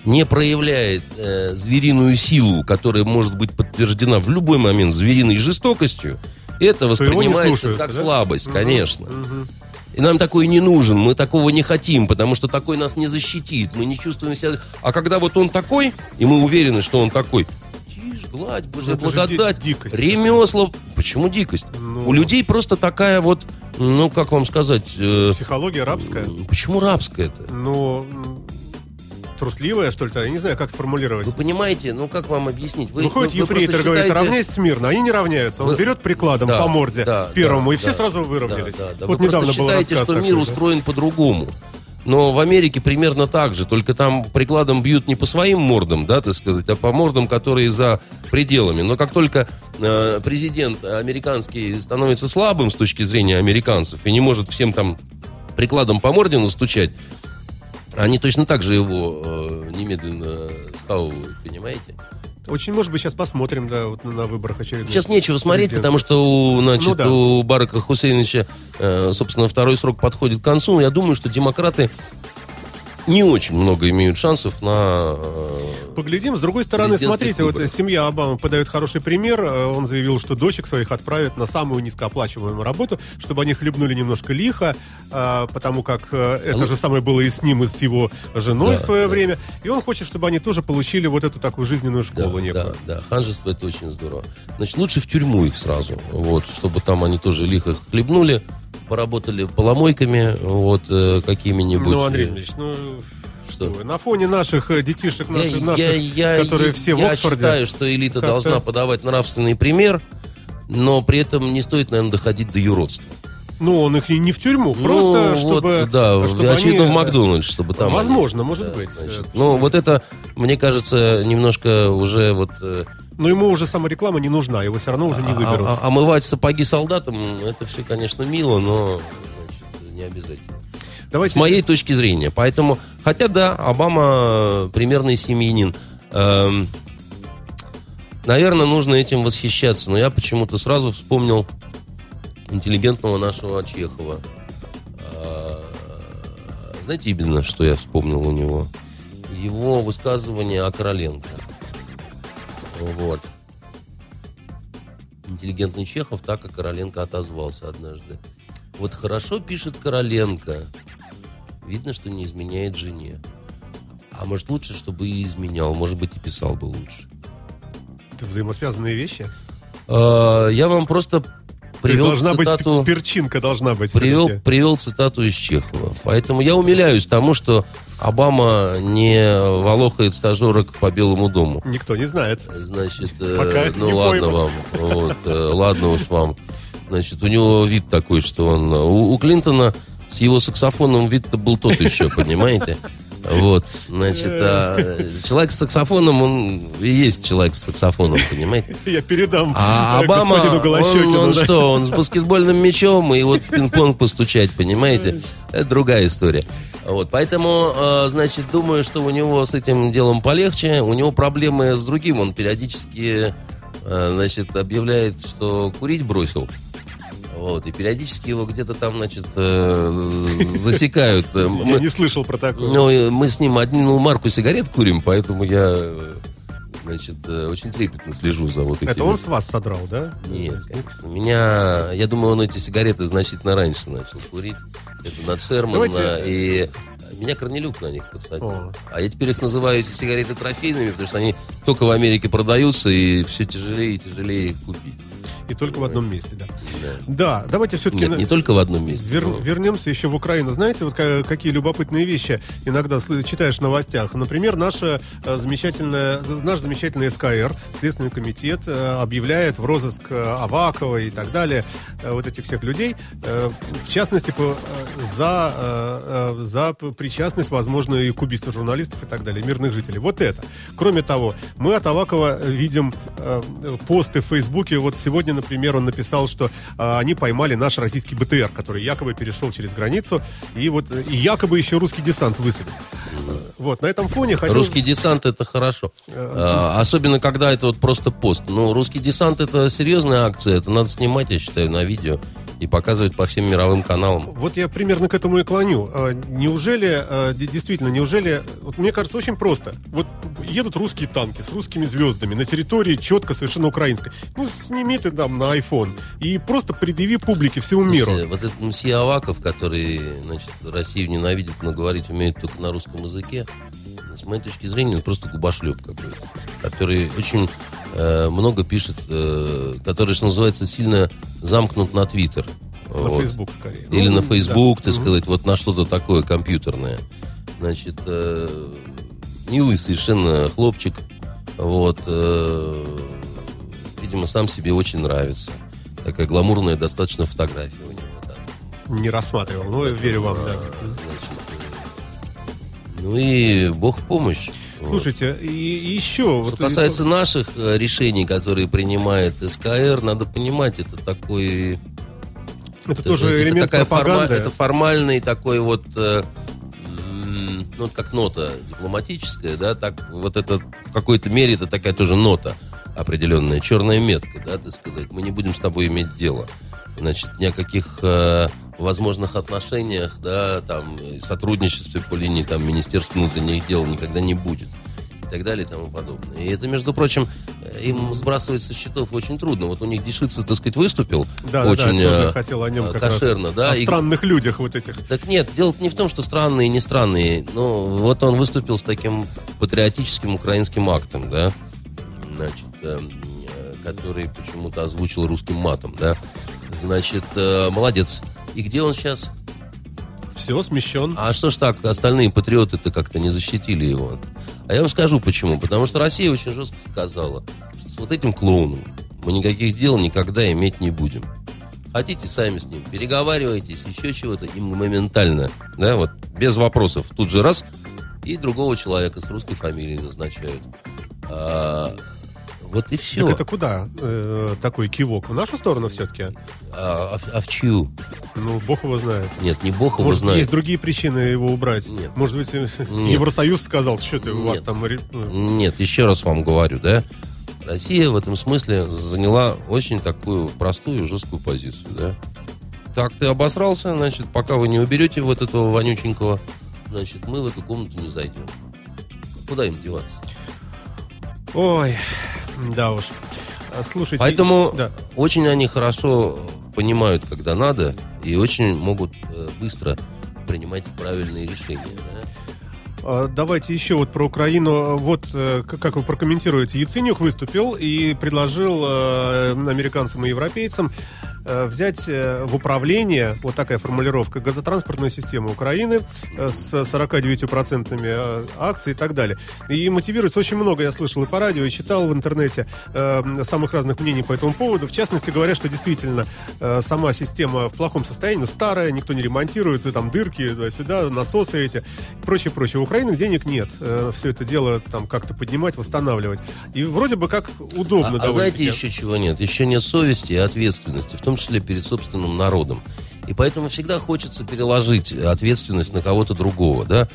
не проявляет э, звериную силу, которая может быть подтверждена в любой момент звериной жестокостью, это воспринимается слушаются, как да? слабость, Мгм, конечно. мгм. И нам такой не нужен, мы такого не хотим, потому что такой нас не защитит, мы не чувствуем себя... А когда вот он такой, и мы уверены, что он такой, тишь, гладь, Ну, это благодать, ди- дикость. ремесла... Почему дикость? Ну. У людей просто такая вот, ну, как вам сказать... э, Психология рабская. Почему рабская это? Ну, трусливая, что ли, я не знаю, как сформулировать. Вы понимаете, ну как вам объяснить? Вы, Выходит вы- вы ефрейтор, просто говорит, считаете- равняйся смирно. Они не равняются. Он Вы- берет прикладом Да, по морде да, первому, да, и все да, сразу выровнялись. Да, да, да. Вот Вы недавно просто был считаете, что такой, мир да. устроен по-другому. Но в Америке примерно так же, только там прикладом бьют не по своим мордам, да, так сказать, а по мордам, которые за пределами. Но как только э, президент американский становится слабым с точки зрения американцев и не может всем там прикладом по морде настучать, они точно так же его э, немедленно схавывают, понимаете? Очень, может быть, сейчас посмотрим, да, вот на, выборах очередных. Сейчас нечего смотреть, потому что у, значит, Ну да. у Барака Хусейновича, э, собственно, второй срок подходит к концу. Я думаю, что демократы не очень много имеют шансов на... э, Поглядим. С другой стороны, смотрите, вот выборах. семья Обамы подает хороший пример. Э, Он заявил, что дочек своих отправят на самую низкооплачиваемую работу, чтобы они хлебнули немножко лихо, э, потому как это ну- же самое было и с ним, и с его женой Да, в свое да. время. И он хочет, чтобы они тоже получили вот эту такую жизненную Да, школу некую. да, да, ханжество это очень здорово. Значит, лучше в тюрьму их сразу, вот, чтобы там они тоже лихо хлебнули, поработали поломойками, вот, э, какими-нибудь. Ну, Андрей э, Ильич, ну... Что? На фоне наших э, детишек, Я, наших, наших, я- я- которые все в я Оксфорде. считаю, что элита должна подавать нравственный пример, но при этом не стоит, наверное, доходить до юродства. Ну, он их и не в тюрьму, Ну, просто вот, чтобы... да, чтобы очевидно, они, в Макдональдс, чтобы там... Возможно, они- может да, быть. значит. Ну, вот это, мне кажется, немножко уже вот... Но ему уже самореклама не нужна, его все равно уже не а- выберут. а- омывать сапоги солдатам, это все, конечно, мило, но значит, не обязательно. Давайте С моей точки зрения. Поэтому, хотя да, Обама примерный семьянин. Эм, наверное, нужно этим восхищаться. Но я почему-то сразу вспомнил интеллигентного нашего Чехова. Э, Знаете именно, что я вспомнил у него? Его высказывание о Короленко. Вот. Интеллигентный Чехов так, как Короленко отозвался однажды. Вот хорошо пишет Короленко. Видно, что не изменяет жене. А может лучше, чтобы и изменял. Может быть, и писал бы лучше. Это взаимосвязанные вещи. А, Я вам просто То есть привел должна цитату... быть перчинка должна быть. Привел, привел цитату из Чехова. Поэтому я умиляюсь тому, что Обама не волохает стажерок по Белому дому. Никто не знает. Значит, э, Пока ну не ладно пойман. вам. Вот, э, ладно уж вам. Значит, у него вид такой, что он... У, у Клинтона с его саксофоном вид-то был тот еще, понимаете? Вот, значит, а, э, человек с саксофоном, он и есть человек с саксофоном, понимаете? [LAUGHS] Я передам А э, Обама, он, он да. что, он с баскетбольным мячом и вот в пинг-понг постучать, понимаете? Это другая история. Вот, поэтому, э, значит, думаю, что у него с этим делом полегче. У него проблемы с другим. Он периодически, э, значит, объявляет, что курить бросил. Вот, и периодически его где-то там, значит, э, засекают. [LAUGHS] Я Мы, не слышал про такое. ну, мы с ним одну марку сигарет курим, поэтому я, э, значит, э, очень трепетно слежу за вот этим. Это он с вас содрал, да? Нет, конечно. Меня, я думаю, он эти сигареты значительно раньше начал курить. Это над Шермана. Давайте- И меня Корнелюк на них подсадил. О. А я теперь их называю эти сигареты трофейными, потому что они только в Америке продаются, и все тяжелее и тяжелее их купить. И только в одном месте, да. Да. Да, давайте все-таки... Нет, не только в одном месте. Вер- но- вернемся еще в Украину. Знаете, вот ка- какие любопытные вещи иногда читаешь в новостях. Например, наша э, замечательная, наш замечательный СКР, Следственный комитет, э, объявляет в розыск э, Авакова и так далее, вот этих всех людей, в частности, за, за причастность, возможно, и к убийству журналистов и так далее, мирных жителей. Вот это. Кроме того, мы от Авакова видим посты в Фейсбуке. Вот сегодня, например, он написал, что э, они поймали наш российский БТР, который якобы перешел через границу, и вот и якобы еще русский десант высадил. Вот, на этом фоне хотел... Русский десант это хорошо. А, особенно, когда это вот просто пост. Ну, русский десант это серьезная акция. Это надо снимать, я считаю, на видео и показывать по всем мировым каналам. Вот я примерно к этому и клоню. А, Неужели, а, действительно, неужели, вот мне кажется, очень просто. Вот едут русские танки с русскими звездами на территории четко совершенно украинской. Ну, сними ты там на iPhone и просто предъяви публике всему миру. Слушайте, вот этот мсье Аваков, который, значит, Россию ненавидит, но говорить умеет только на русском языке, с моей точки зрения, он просто губошлеп какой-то, который очень э, много пишет, э, который, что называется, сильно замкнут на Твиттер. На Вот. Facebook скорее. Или Ну, на Facebook, да. так Мгм. сказать, вот на что-то такое компьютерное. Значит, э, милый совершенно хлопчик. Вот. э, видимо, сам себе очень нравится. Такая гламурная достаточно фотография у него. там. Не рассматривал, но верю вам, да. А, значит, э, ну и бог в помощь. Вот. Слушайте, и, и еще... Что касается наших э, решений, которые принимает СКР, надо понимать, это такой Это тоже элемент такая форма- пропаганды. это формальный такой вот, э, ну, как нота дипломатическая, да, так вот это в какой-то мере это такая тоже нота определенная, черная метка, да, так сказать. Мы не будем с тобой иметь дело. Значит, ни о каких э, возможных отношениях, да, там, сотрудничестве по линии там Министерства внутренних дел никогда не будет. И так далее и тому подобное. И это, между прочим, э, им сбрасывать со счетов очень трудно. Вот у них Дешица, так сказать, выступил Да, очень да, тоже э, хотел о нем как кошерно, раз. да. О и- странных людях вот этих. так нет, дело не в том, что странные и не странные. Ну, вот он выступил с таким патриотическим украинским актом, да, значит, э, который почему-то озвучил русским матом, да. Значит, молодец. И где он сейчас? Все, смещен. А что ж так, остальные патриоты-то как-то не защитили его? А я вам скажу почему. Потому что Россия очень жестко сказала, что с вот этим клоуном мы никаких дел никогда иметь не будем. Хотите, сами с ним переговаривайтесь, еще чего-то, и моментально, да, вот, без вопросов, тут же раз, и другого человека с русской фамилией назначают. А, вот и все. Так это куда э, такой кивок? В нашу сторону все-таки? А, а в- а в чью? Ну, бог его знает. Нет, не бог его Может, знает. есть другие причины его убрать? Нет. Может быть, э, Нет. Евросоюз сказал, что ты у вас Нет. там... ну, Нет, еще раз вам говорю, да, Россия в этом смысле заняла очень такую простую, жесткую позицию, да. Так ты обосрался, значит, пока вы не уберете вот этого вонюченького, значит, мы в эту комнату не зайдем. Куда им деваться? Ой, да уж. А, Слушайте... Поэтому Да. очень они хорошо понимают, когда надо, и очень могут э, быстро принимать правильные решения. да. А, Давайте еще вот про Украину. Вот э, как вы прокомментируете. Яценюк выступил и предложил э, американцам и европейцам взять э, в управление, вот такая формулировка, газотранспортную систему Украины э, с 49% э, акций и так далее. И мотивируется очень много, я слышал и по радио, и читал в интернете э, самых разных мнений по этому поводу. В частности, говорят, что действительно э, сама система в плохом состоянии, старая, никто не ремонтирует, и там дырки туда-сюда, насосы эти, прочее, прочее. У Украины денег нет. э, все это дело там как-то поднимать, восстанавливать. И вроде бы как удобно А, а знаете еще чего нет? Еще нет совести и ответственности, в том числе перед собственным народом. И поэтому всегда хочется переложить ответственность на кого-то другого, да?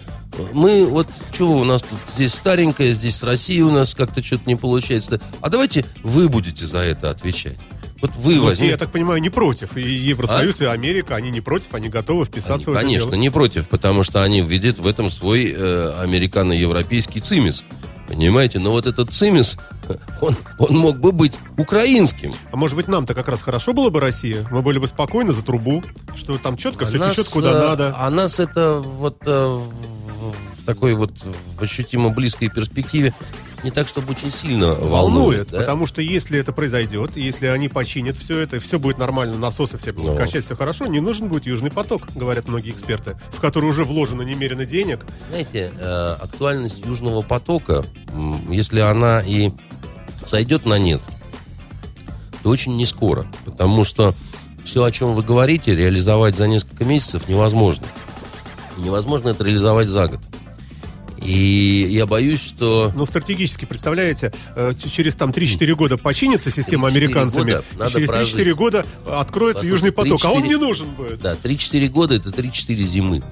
Мы вот, чего у нас тут здесь старенькое, здесь с Россией у нас как-то что-то не получается. А давайте вы будете за это отвечать. Вот вы Ну, те, возьмите. я так понимаю, не против. И Евросоюз, и Америка, они не против, они готовы вписаться Они, в это конечно, дело. не против, потому что они видят в этом свой э, американо-европейский цимис. Понимаете? Но вот этот цимис, он, он мог бы быть украинским. А может быть, нам-то как раз хорошо было бы Россия? Мы были бы спокойны за трубу, что там четко все А нас, течет куда э, надо. А нас это вот э, в в такой вот в ощутимо близкой перспективе не так, чтобы очень сильно волнует. волнует, да? потому что если это произойдет, если они починят все это, все будет нормально, насосы все будут Ну. качать, все хорошо, не нужен будет южный поток, говорят многие эксперты, в который уже вложено немерено денег. Знаете, э, актуальность Южного потока, если она и сойдет на нет, то очень не скоро, потому что все, о чем вы говорите, реализовать за несколько месяцев невозможно. Невозможно это реализовать за год. И я боюсь, что Но стратегически, представляете, э, через там 3-4 года починится система 3-4 американцами, года надо через 3-4 прожить. года откроется Послушайте, южный поток, а он 3-4 не нужен будет. Да, 3-4 года это 3-4 зимы.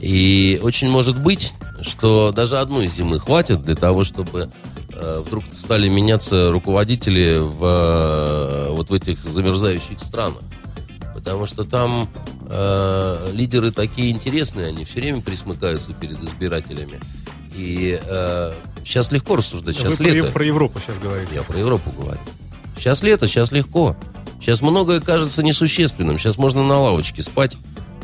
И очень может быть, что даже одной зимы хватит для того, чтобы э, вдруг стали меняться руководители в, э, вот в этих замерзающих странах. Потому что там э, лидеры такие интересные, они все время присмыкаются перед избирателями. И э, сейчас легко рассуждать, сейчас Вы лето. про, про Европу сейчас говорите. Я про Европу говорю. Сейчас лето, сейчас легко. Сейчас многое кажется несущественным. Сейчас можно на лавочке спать.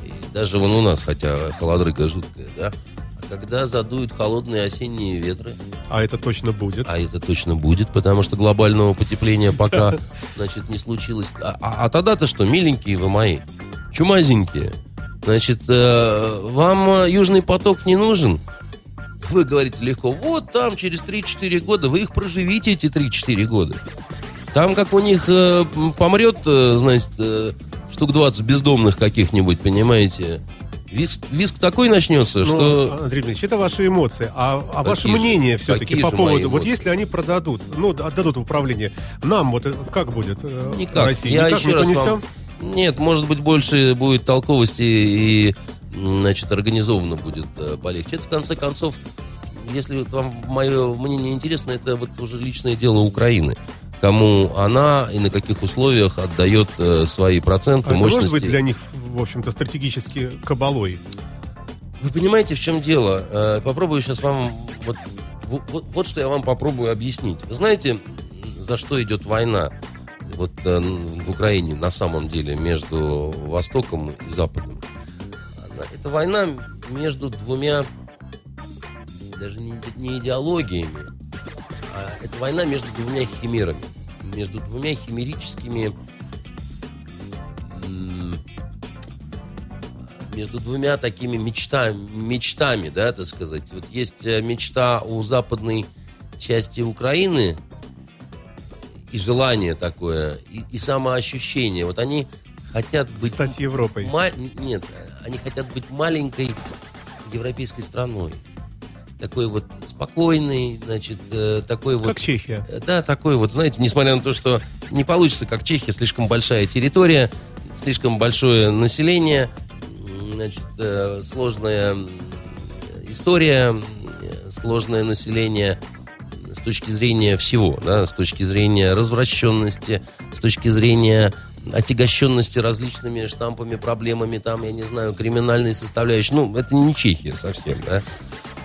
И даже вон у нас, хотя холодрыга жуткая, да. Когда задуют холодные осенние ветры, А это точно будет. а это точно будет, потому что глобального потепления пока, [LAUGHS] значит, не случилось. А, а- а тогда-то что, миленькие вы мои, чумазенькие, значит, э, вам э, Южный поток не нужен? Вы говорите легко, вот там через 3-4 года, вы их проживите, эти 3-4 года. Там, как у них э, помрет, э, значит, э, штук 20 бездомных каких-нибудь, понимаете, виск, виск такой начнется, Ну, что... Андрей Дмитриевич, это ваши эмоции. А, а ваше же- мнение все-таки по поводу, вот если они продадут, ну, отдадут в управление, нам вот э, как будет э, Никак. Россия? Я Никак еще не раз понесем? вам- Нет, может быть, больше будет толковости и, значит, организованно будет э, полегче. Это, в конце концов, если вот вам мое мнение интересно, это вот уже личное дело Украины. Кому она и на каких условиях отдает э, свои проценты, А это мощности. может быть для них, в общем-то, стратегически кабалой? Вы понимаете, в чем дело? Э, Попробую сейчас вам... Вот, вот, вот- что я вам попробую объяснить. Вы знаете, за что идет война вот э, в Украине на самом деле между Востоком и Западом? Это война между двумя даже не, не идеологиями, а это война между двумя химерами, между двумя химерическими между двумя такими мечтами, мечтами, да, так сказать. Вот есть э, мечта у западной части Украины и желание такое, и, и самоощущение. Вот они хотят быть... Стать Европой. ма- Нет, они хотят быть маленькой европейской страной. Такой вот спокойный, значит, э, такой вот... Как Чехия. Э, Да, такой вот, знаете, несмотря на то, что не получится, как Чехия, слишком большая территория, слишком большое население, значит, э, сложная история, сложное население с точки зрения всего, да, с точки зрения развращенности, с точки зрения отягощенности различными штампами, проблемами, там, я не знаю, криминальной составляющей. Ну, это не Чехия совсем, да.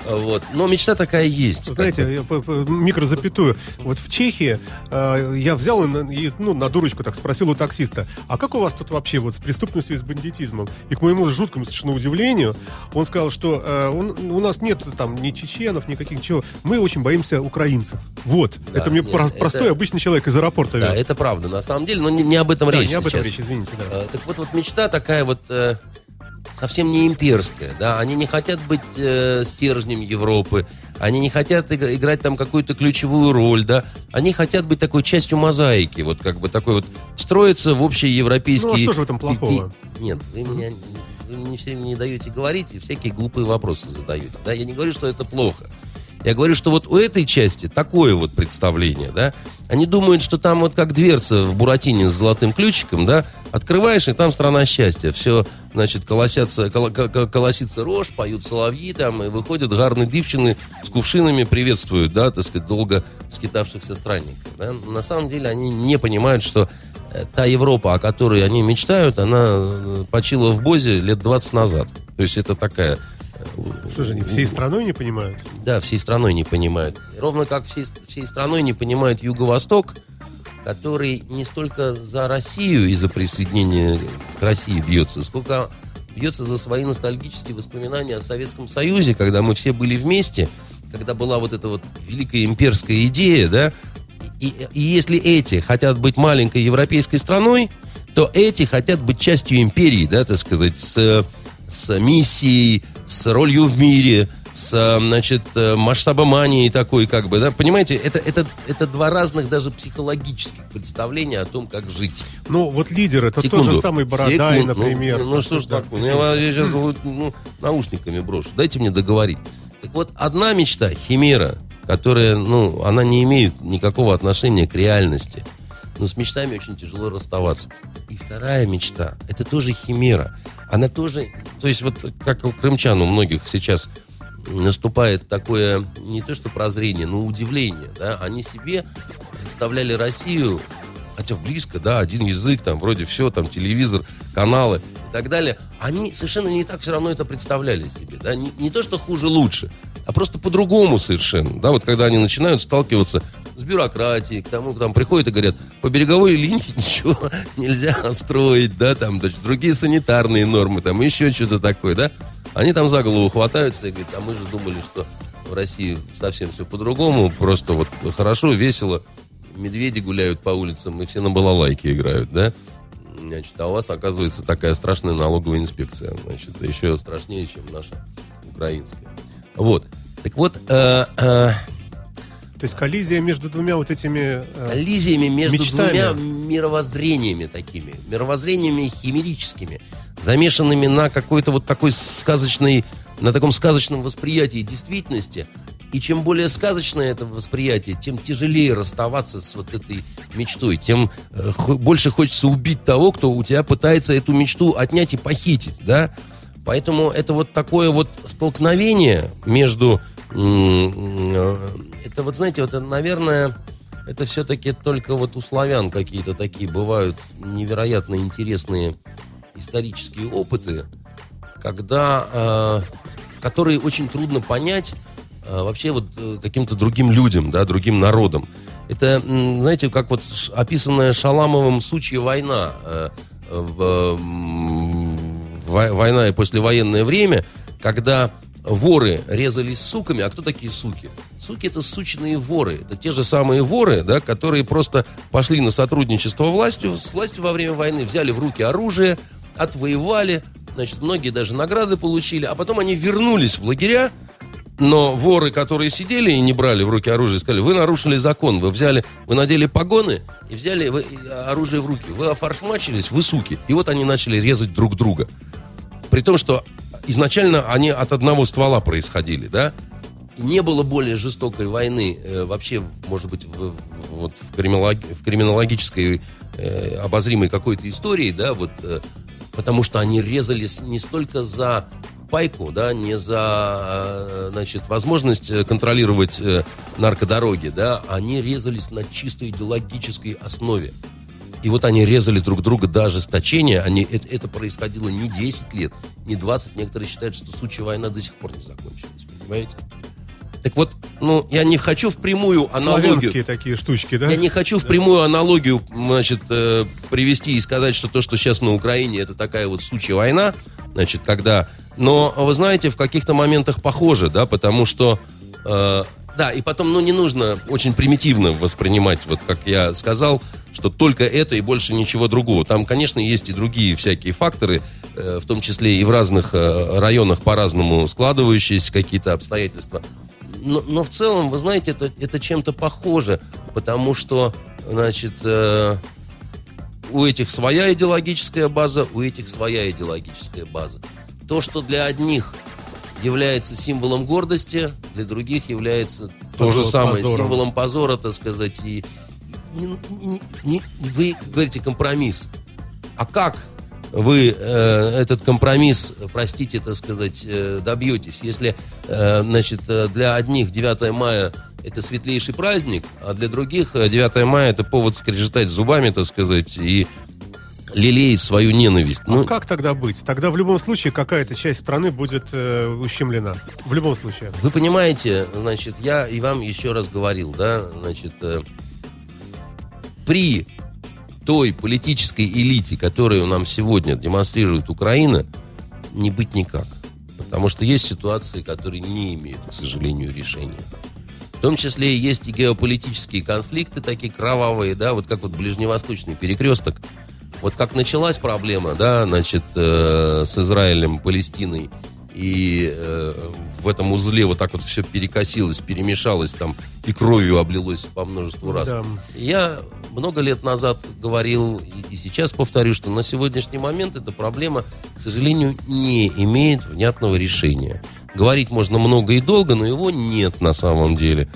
Вот. Но мечта такая есть. Знаете, микрозапятую. Вот в Чехии э, я взял и, и, ну, на дурочку так спросил у таксиста, а как у вас тут вообще вот с преступностью и с бандитизмом? И к моему жуткому совершенно удивлению, он сказал, что э, он- у нас нет там ни чеченов, никаких ничего. Мы очень боимся украинцев. Вот. Да, это мне нет, про- это- простой обычный человек из аэропорта Да, вез. это правда, на самом деле, но не, не об этом Да, речь не об этом сейчас. речь, извините, да. Э, Так вот, вот мечта такая вот э, совсем не имперская, да, они не хотят быть э, стержнем Европы, они не хотят иг- играть там какую-то ключевую роль, да, они хотят быть такой частью мозаики, вот как бы такой вот строиться в общий европейский... Ну, а что же в этом плохого? Нет, вы меня вы мне все время не даете говорить и всякие глупые вопросы задаете, да, я не говорю, что это плохо. Я говорю, что вот у этой части такое вот представление, да. Они думают, что там вот как дверца в Буратине с золотым ключиком, да, открываешь, и там страна счастья. Все, значит, колосятся, кол- ко- ко- колосится рожь, поют соловьи там, и выходят гарные девчины с кувшинами, приветствуют, да, так сказать, долго скитавшихся странников. да. На самом деле они не понимают, что э, та Европа, о которой они мечтают, она э, почила в Бозе лет 20 назад. То есть это такая... Что же они всей страной не понимают? да, всей страной не понимают. Ровно как всей, всей страной не понимают Юго-Восток, который не столько за Россию и за присоединение к России бьется, сколько бьется за свои ностальгические воспоминания о Советском Союзе, когда мы все были вместе, когда была вот эта вот великая имперская идея, да, и, и если эти хотят быть маленькой европейской страной, то эти хотят быть частью империи, да, так сказать, с, с миссией, с ролью в мире, с, э, значит, э, масштабоманией такой, как бы, да, понимаете, это, это, это два разных даже психологических представления о том, как жить. Ну, вот лидер, это тот же самый Бородай, Секунду. Ну, например. Ну, что ж такое? Ну, Я вас сейчас ну, наушниками брошу. Дайте мне договорить. Так вот, одна мечта, химера, которая, ну, она не имеет никакого отношения к реальности. Но с мечтами очень тяжело расставаться. И вторая мечта, это тоже химера. Она тоже, то есть вот как у крымчан у многих сейчас наступает такое не то что прозрение, но удивление. Да? Они себе представляли Россию, хотя близко, да, один язык, там вроде все, там телевизор, каналы и так далее. Они совершенно не так все равно это представляли себе. Да? Не, не то, что хуже, лучше, а просто по-другому совершенно. Да? Вот когда они начинают сталкиваться с бюрократией, к тому, там приходят и говорят, по береговой линии [LAUGHS] ничего нельзя строить, да, там, значит, другие санитарные нормы, там, еще что-то такое, да. Они там за голову хватаются и говорят, а мы же думали, что в России совсем все по-другому, просто вот хорошо, весело, медведи гуляют по улицам, и все на балалайке играют, да. Значит, а у вас, оказывается, такая страшная налоговая инспекция, значит, еще страшнее, чем наша украинская. Вот. Так вот, э, э, То есть коллизия между двумя вот этими... э, коллизиями между Мечтами. двумя мировоззрениями такими, мировоззрениями химерическими, замешанными на какой-то вот такой сказочной, на таком сказочном восприятии действительности. И чем более сказочное это восприятие, тем тяжелее расставаться с вот этой мечтой, тем больше хочется убить того, кто у тебя пытается эту мечту отнять и похитить, да? Поэтому это вот такое вот столкновение между... э, Это вот, знаете, вот, это, наверное, это все-таки только вот у славян какие-то такие бывают невероятно интересные исторические опыты, когда, э, которые очень трудно понять э, вообще вот э, каким-то другим людям, да, другим народам. Это, знаете, как вот описанная Шаламовым «Сучья война» э, в, война и послевоенное время, когда воры резались суками. А кто такие суки? Суки это сучные воры. Это те же самые воры, да, которые просто пошли на сотрудничество властью, с властью во время войны, взяли в руки оружие, отвоевали, значит, многие даже награды получили, а потом они вернулись в лагеря, но воры, которые сидели и не брали в руки оружие, сказали, вы нарушили закон, вы взяли, вы надели погоны и взяли вы, э, оружие в руки, вы офаршмачились, вы суки. И вот они начали резать друг друга. При том, что изначально они от одного ствола происходили, да? Не было более жестокой войны э, вообще, может быть, в, вот в, криминолог- в криминологической э, обозримой какой-то истории, да, вот, э, потому что они резались не столько за пайку, да, не за, э, значит, возможность э, контролировать э, наркодороги, да, они резались на чисто идеологической основе. И вот они резали друг друга до ожесточения. Они, это, это происходило не 10 лет, не 20. Некоторые считают, что сучья война до сих пор не закончилась. Понимаете? Так вот, ну, я не хочу впрямую аналогию. Славянские такие штучки, да? Я не хочу в прямую аналогию, значит, э, привести и сказать, что то, что сейчас на Украине, это такая вот сучья война, значит, когда... Но, вы знаете, в каких-то моментах похоже, да, потому что... э, да, и потом, ну, не нужно очень примитивно воспринимать, вот как я сказал, что только это и больше ничего другого. Там, конечно, есть и другие всякие факторы, э, в том числе и в разных э, районах по-разному складывающиеся какие-то обстоятельства. Но, но в целом, вы знаете, это, это чем-то похоже, потому что, значит, э, у этих своя идеологическая база, у этих своя идеологическая база. То, что для одних является символом гордости, для других является то Позор- же самое, позором. символом позора, так сказать. И не- не- не- вы говорите компромисс. А как вы э, этот компромисс, простите, так сказать, э, добьетесь, если, э, значит, э, для одних 9 мая это светлейший праздник, а для других э, 9 мая это повод скрежетать зубами, так сказать, и лелеять свою ненависть. А Ну, как тогда быть? Тогда в любом случае какая-то часть страны будет э, ущемлена. В любом случае. Вы понимаете, значит, я и вам еще раз говорил, да, значит, э, при той политической элите, которую нам сегодня демонстрирует Украина, не быть никак. Потому что есть ситуации, которые не имеют, к сожалению, решения. В том числе есть и геополитические конфликты такие кровавые, да, вот как вот ближневосточный перекресток. Вот как началась проблема, да, значит, э, с Израилем, Палестиной, и э, в этом узле вот так вот все перекосилось, перемешалось там, и кровью облилось по множеству раз. Да. Я много лет назад говорил, и, и сейчас повторю, что на сегодняшний момент эта проблема, к сожалению, не имеет внятного решения. Говорить можно много и долго, но его нет на самом деле.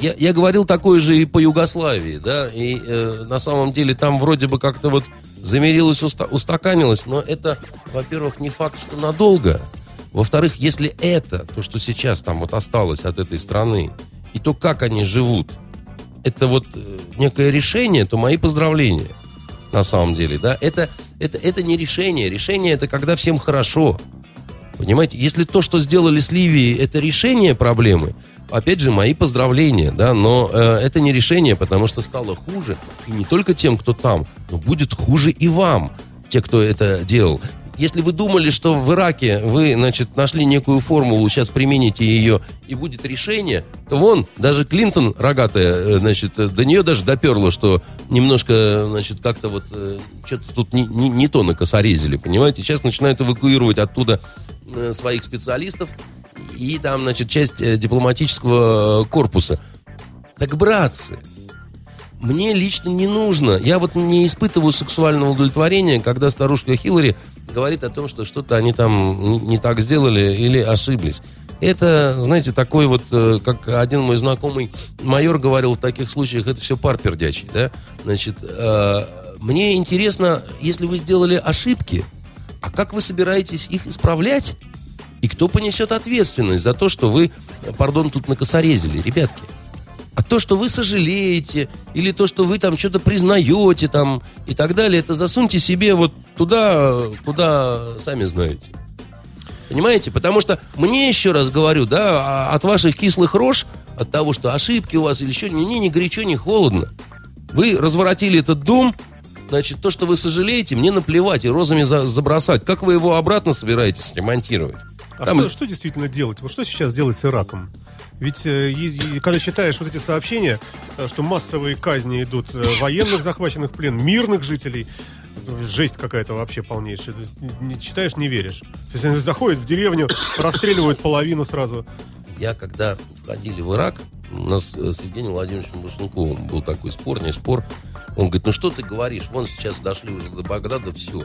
я, я говорил такое же и по Югославии, да, и э, на самом деле там вроде бы как-то вот замерилось, уста, устаканилось, но это, во-первых, не факт, что надолго. Во-вторых, если это, то, что сейчас там вот осталось от этой страны, и то, как они живут, это вот э, некое решение, то мои поздравления на самом деле, да, это, это, это не решение. Решение это когда всем хорошо. Понимаете, если то, что сделали с Ливией, это решение проблемы, опять же, мои поздравления, да, но э, это не решение, потому что стало хуже, и не только тем, кто там, но будет хуже и вам, те, кто это делал. Если вы думали, что в Ираке вы, значит, нашли некую формулу, сейчас примените ее, и будет решение, то вон, даже Клинтон рогатая, э, значит, э, до нее даже доперло, что немножко, значит, как-то вот э, что-то тут не, не, не то накосорезили, понимаете? Сейчас начинают эвакуировать оттуда своих специалистов и там, значит, часть дипломатического корпуса. Так, братцы, мне лично не нужно. Я вот не испытываю сексуального удовлетворения, когда старушка Хиллари говорит о том, что что-то они там не так сделали или ошиблись. Это, знаете, такой вот, э, как один мой знакомый майор говорил в таких случаях, это все пар пердячий, да? Значит, э, мне интересно, если вы сделали ошибки, а как вы собираетесь их исправлять? И кто понесет ответственность за то, что вы, пардон, тут накосорезили, ребятки? А то, что вы сожалеете, или то, что вы там что-то признаете там и так далее, это засуньте себе вот туда, куда сами знаете. Понимаете? Потому что мне, еще раз говорю, да, а от ваших кислых рож, от того, что ошибки у вас или еще, ни, ни горячо, ни холодно. Вы разворотили этот дом, значит, то, что вы сожалеете, мне наплевать и розами за, забросать. Как вы его обратно собираетесь ремонтировать? А Там... что, что действительно делать? Вот что сейчас делать с Ираком? Ведь э, когда читаешь вот эти сообщения, э, что массовые казни идут э, военных захваченных в плен, мирных жителей, жесть какая-то вообще полнейшая. Не читаешь, не веришь. То есть они заходят в деревню, расстреливают половину сразу. Я когда входили в Ирак, у нас с Евгением Владимировичем Башенковым был такой спор, не спор. Он говорит, ну что ты говоришь, вон сейчас дошли уже до Багдада, все.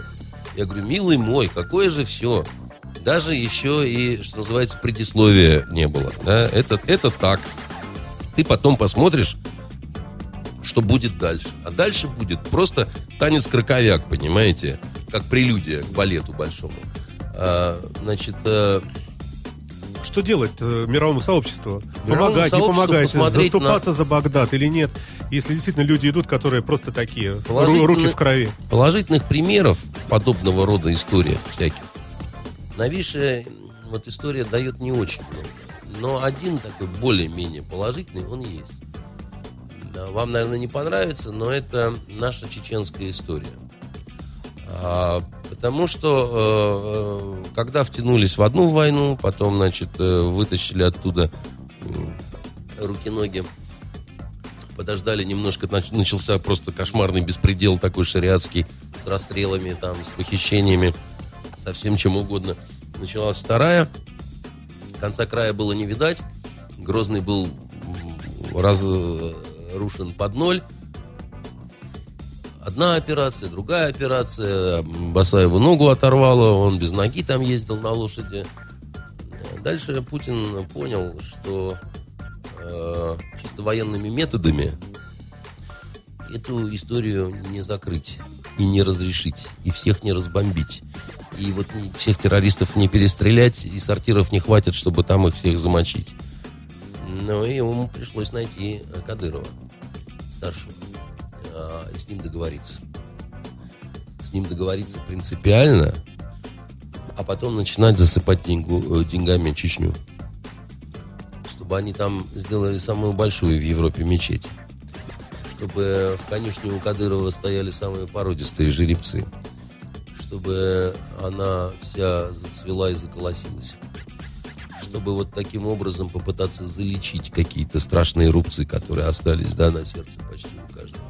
Я говорю, милый мой, какое же все? Даже еще и, что называется, предисловия не было. Да? Это, это так. Ты потом посмотришь, что будет дальше. А дальше будет просто танец-краковяк, понимаете? Как прелюдия к балету большому. А, значит, а... что делать э, мировому сообществу? Мировому помогать, не помогать, заступаться на... за Багдад или нет? Если действительно люди идут, которые просто такие, руки в крови. Положительных примеров подобного рода историях всяких Новейшая вот история дает не очень много. Но один такой более-менее положительный, он есть. Вам, наверное, не понравится, но это наша чеченская история. А, потому что э, когда втянулись в одну войну, потом, значит, э, вытащили оттуда руки-ноги, подождали немножко, начался просто кошмарный беспредел такой шариатский, с расстрелами, там, с похищениями со всем чем угодно. Началась вторая. Конца края было не видать. Грозный был разрушен под ноль. Одна операция, другая операция. Басаеву ногу оторвало, он без ноги там ездил на лошади. Дальше Путин понял, что э, чисто военными методами эту историю не закрыть и не разрешить, и всех не разбомбить и вот всех террористов не перестрелять, и сортиров не хватит, чтобы там их всех замочить. Ну, и ему пришлось найти э, Кадырова, старшего, а, и с ним договориться. С ним договориться принципиально, а потом начинать засыпать деньгу, э, деньгами Чечню. Чтобы они там сделали самую большую в Европе мечеть. Чтобы в конюшне у Кадырова стояли самые породистые жеребцы чтобы она вся зацвела и заколосилась. Чтобы вот таким образом попытаться залечить какие-то страшные рубцы, которые остались, да, на сердце почти у каждого.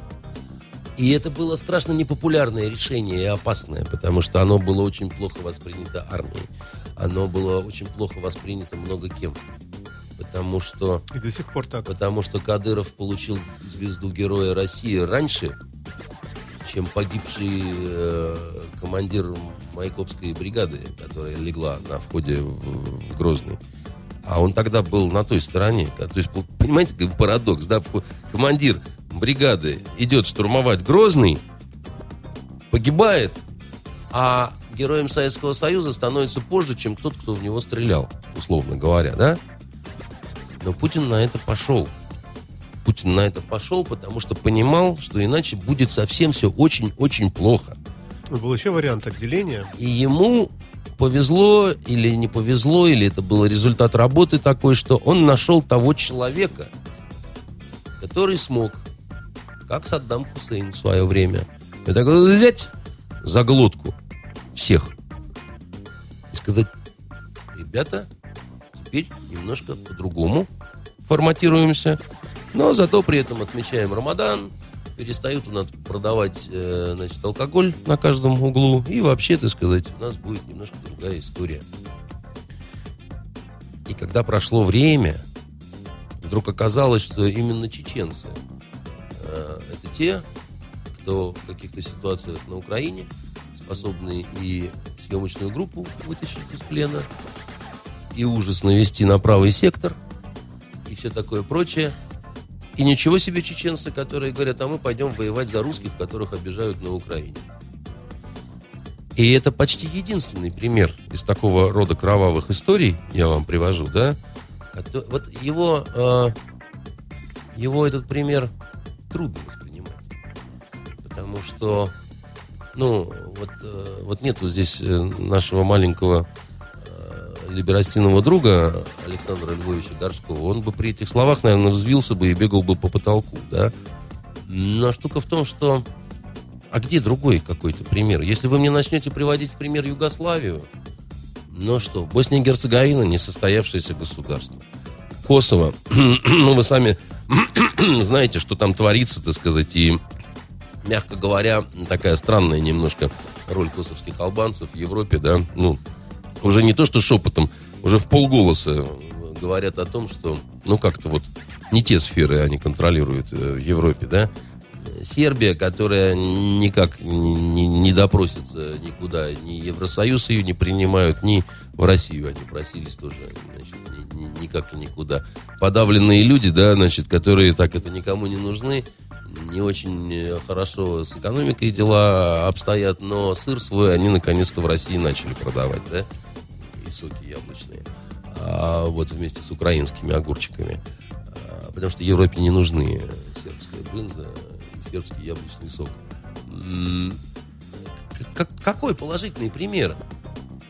И это было страшно непопулярное решение и опасное, потому что оно было очень плохо воспринято армией. Оно было очень плохо воспринято много кем. Потому что... И до сих пор так. Потому что Кадыров получил звезду Героя России раньше, чем погибший э, командир Майкопской бригады, которая легла на входе в, в Грозный. а он тогда был на той стороне. То есть, понимаете, как парадокс, да? Командир бригады идет штурмовать Грозный, погибает, а героем Советского Союза становится позже, чем тот, кто в него стрелял, условно говоря, да? Но Путин на это пошел. Путин на это пошел, потому что понимал, что иначе будет совсем все очень-очень плохо. Был еще вариант отделения. И ему повезло или не повезло, или это был результат работы такой, что он нашел того человека, который смог, как Саддам Хусейн в свое время, и так взять за глотку всех и сказать, ребята, теперь немножко по-другому форматируемся, но зато при этом отмечаем Рамадан, перестают у нас продавать э, значит, алкоголь на каждом углу. И вообще, так сказать, у нас будет немножко другая история. И когда прошло время, вдруг оказалось, что именно чеченцы э, это те, кто в каких-то ситуациях на Украине способны и съемочную группу вытащить из плена, и ужас навести на правый сектор, и все такое прочее – и ничего себе чеченцы, которые говорят, а мы пойдем воевать за русских, которых обижают на Украине. И это почти единственный пример из такого рода кровавых историй, я вам привожу, да? Вот его, э, его этот пример трудно воспринимать. Потому что, ну, вот, э, вот нету здесь э, нашего маленького либерастиного друга Александра Львовича Горского, он бы при этих словах, наверное, взвился бы и бегал бы по потолку, да. Но штука в том, что... А где другой какой-то пример? Если вы мне начнете приводить в пример Югославию, ну что, Босния и Герцеговина несостоявшееся государство. Косово, [CLEARS THROAT] ну вы сами [CLEARS THROAT] знаете, что там творится, так сказать, и, мягко говоря, такая странная немножко роль косовских албанцев в Европе, да, ну, уже не то что шепотом, уже в полголоса говорят о том, что, ну, как-то вот не те сферы они контролируют э, в Европе, да. Сербия, которая никак не, не допросится никуда, ни Евросоюз ее не принимают, ни в Россию они просились тоже, значит, ни, ни, никак и никуда. Подавленные люди, да, значит, которые так это никому не нужны, не очень хорошо с экономикой дела обстоят, но сыр свой они наконец-то в России начали продавать, да соки яблочные. А, вот вместе с украинскими огурчиками. А, потому что Европе не нужны сербская брынза и сербский яблочный сок. какой положительный пример?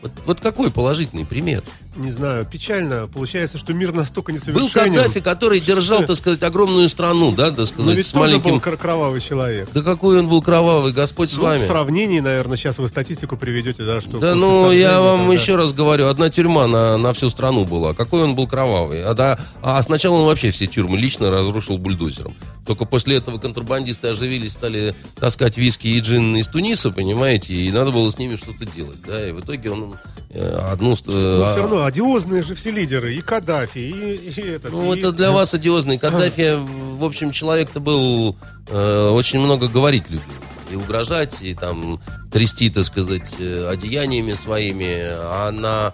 Вот, вот какой положительный пример? Не знаю, печально. Получается, что мир настолько несовершенен. Был Каддафи, который держал, так сказать, огромную страну, да, так сказать, Но ведь с тоже маленьким... был кровавый человек. Да какой он был кровавый, Господь с ну, вами. В сравнении, наверное, сейчас вы статистику приведете, да, что... Да, ну, я вам тогда... еще раз говорю, одна тюрьма на, на всю страну была. Какой он был кровавый. А, да, а сначала он вообще все тюрьмы лично разрушил бульдозером. Только после этого контрабандисты оживились, стали таскать виски и джин из Туниса, понимаете, и надо было с ними что-то делать, да, и в итоге он э, одну... Э, Но все равно одиозные же все лидеры, и Каддафи, и, и этот. Ну, и... это для вас одиозный. Каддафи, в общем, человек-то был э, очень много говорить любил. И угрожать, и там трясти, так сказать, э, одеяниями своими. А на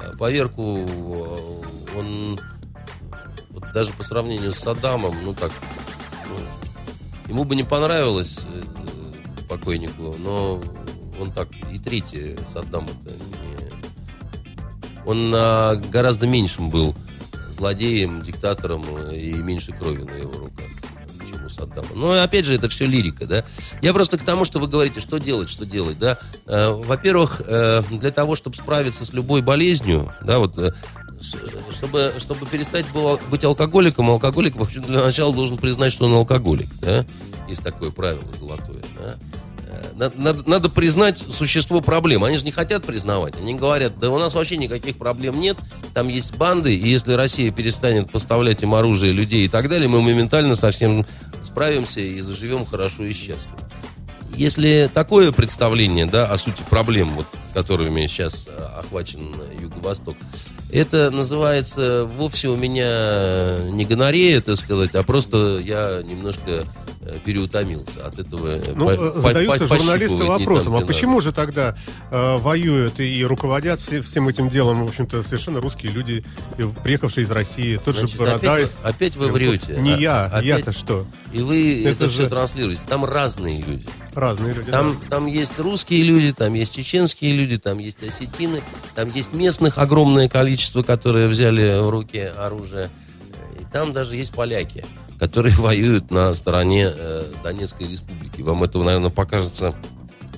э, поверку э, он вот даже по сравнению с Саддамом, ну так, ну, ему бы не понравилось покойнику, но он так и третий Саддам это он а, гораздо меньшим был злодеем, диктатором э, и меньше крови на его руках чем у Саддама. Но опять же, это все лирика, да. Я просто к тому, что вы говорите, что делать, что делать, да. Э, во-первых, э, для того, чтобы справиться с любой болезнью, да, вот э, чтобы, чтобы перестать было, быть алкоголиком, алкоголик, в общем, для начала должен признать, что он алкоголик, да. Есть такое правило золотое, да надо, надо признать существо проблем. Они же не хотят признавать. Они говорят, да у нас вообще никаких проблем нет. Там есть банды, и если Россия перестанет поставлять им оружие, людей и так далее, мы моментально совсем справимся и заживем хорошо и счастливо. Если такое представление да, о сути проблем, вот, которыми сейчас э, охвачен Юго-Восток, это называется вовсе у меня не гонорея, так сказать, а просто я немножко э, переутомился от этого. э, Ну, по- э, по- задаются по- журналисты вопросом, там, а почему надо. же тогда э, воюют и руководят все- всем этим делом, в общем-то, совершенно русские люди, приехавшие из России, тот Значит, же Борода. опять из опять вы врете. Не А- я, опять- я-то что? И вы Это это, все же- транслируете. Там разные люди. Разные люди. Там, да. там есть русские люди, там есть чеченские люди, там есть осетины, там есть местных огромное количество, которые взяли в руки оружие. И там даже есть поляки, которые [LAUGHS] воюют на стороне э, Донецкой республики. Вам это, наверное, покажется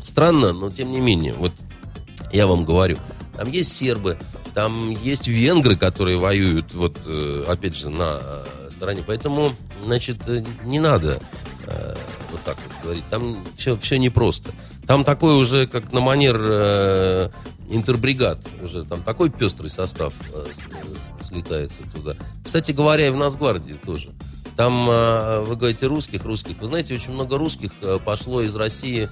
странно, но тем не менее, вот я вам говорю, там есть сербы, там есть венгры, которые воюют, вот, э, опять же, на э, стороне. Поэтому, значит, э, не надо э, вот так вот говорить. Там все, все непросто. Там такой уже, как на манер э, интербригад, уже там такой пестрый состав э, с- с- слетается туда. Кстати говоря, и в Нацгвардии тоже. Там, э, вы говорите, русских, русских. Вы знаете, очень много русских э, пошло из России,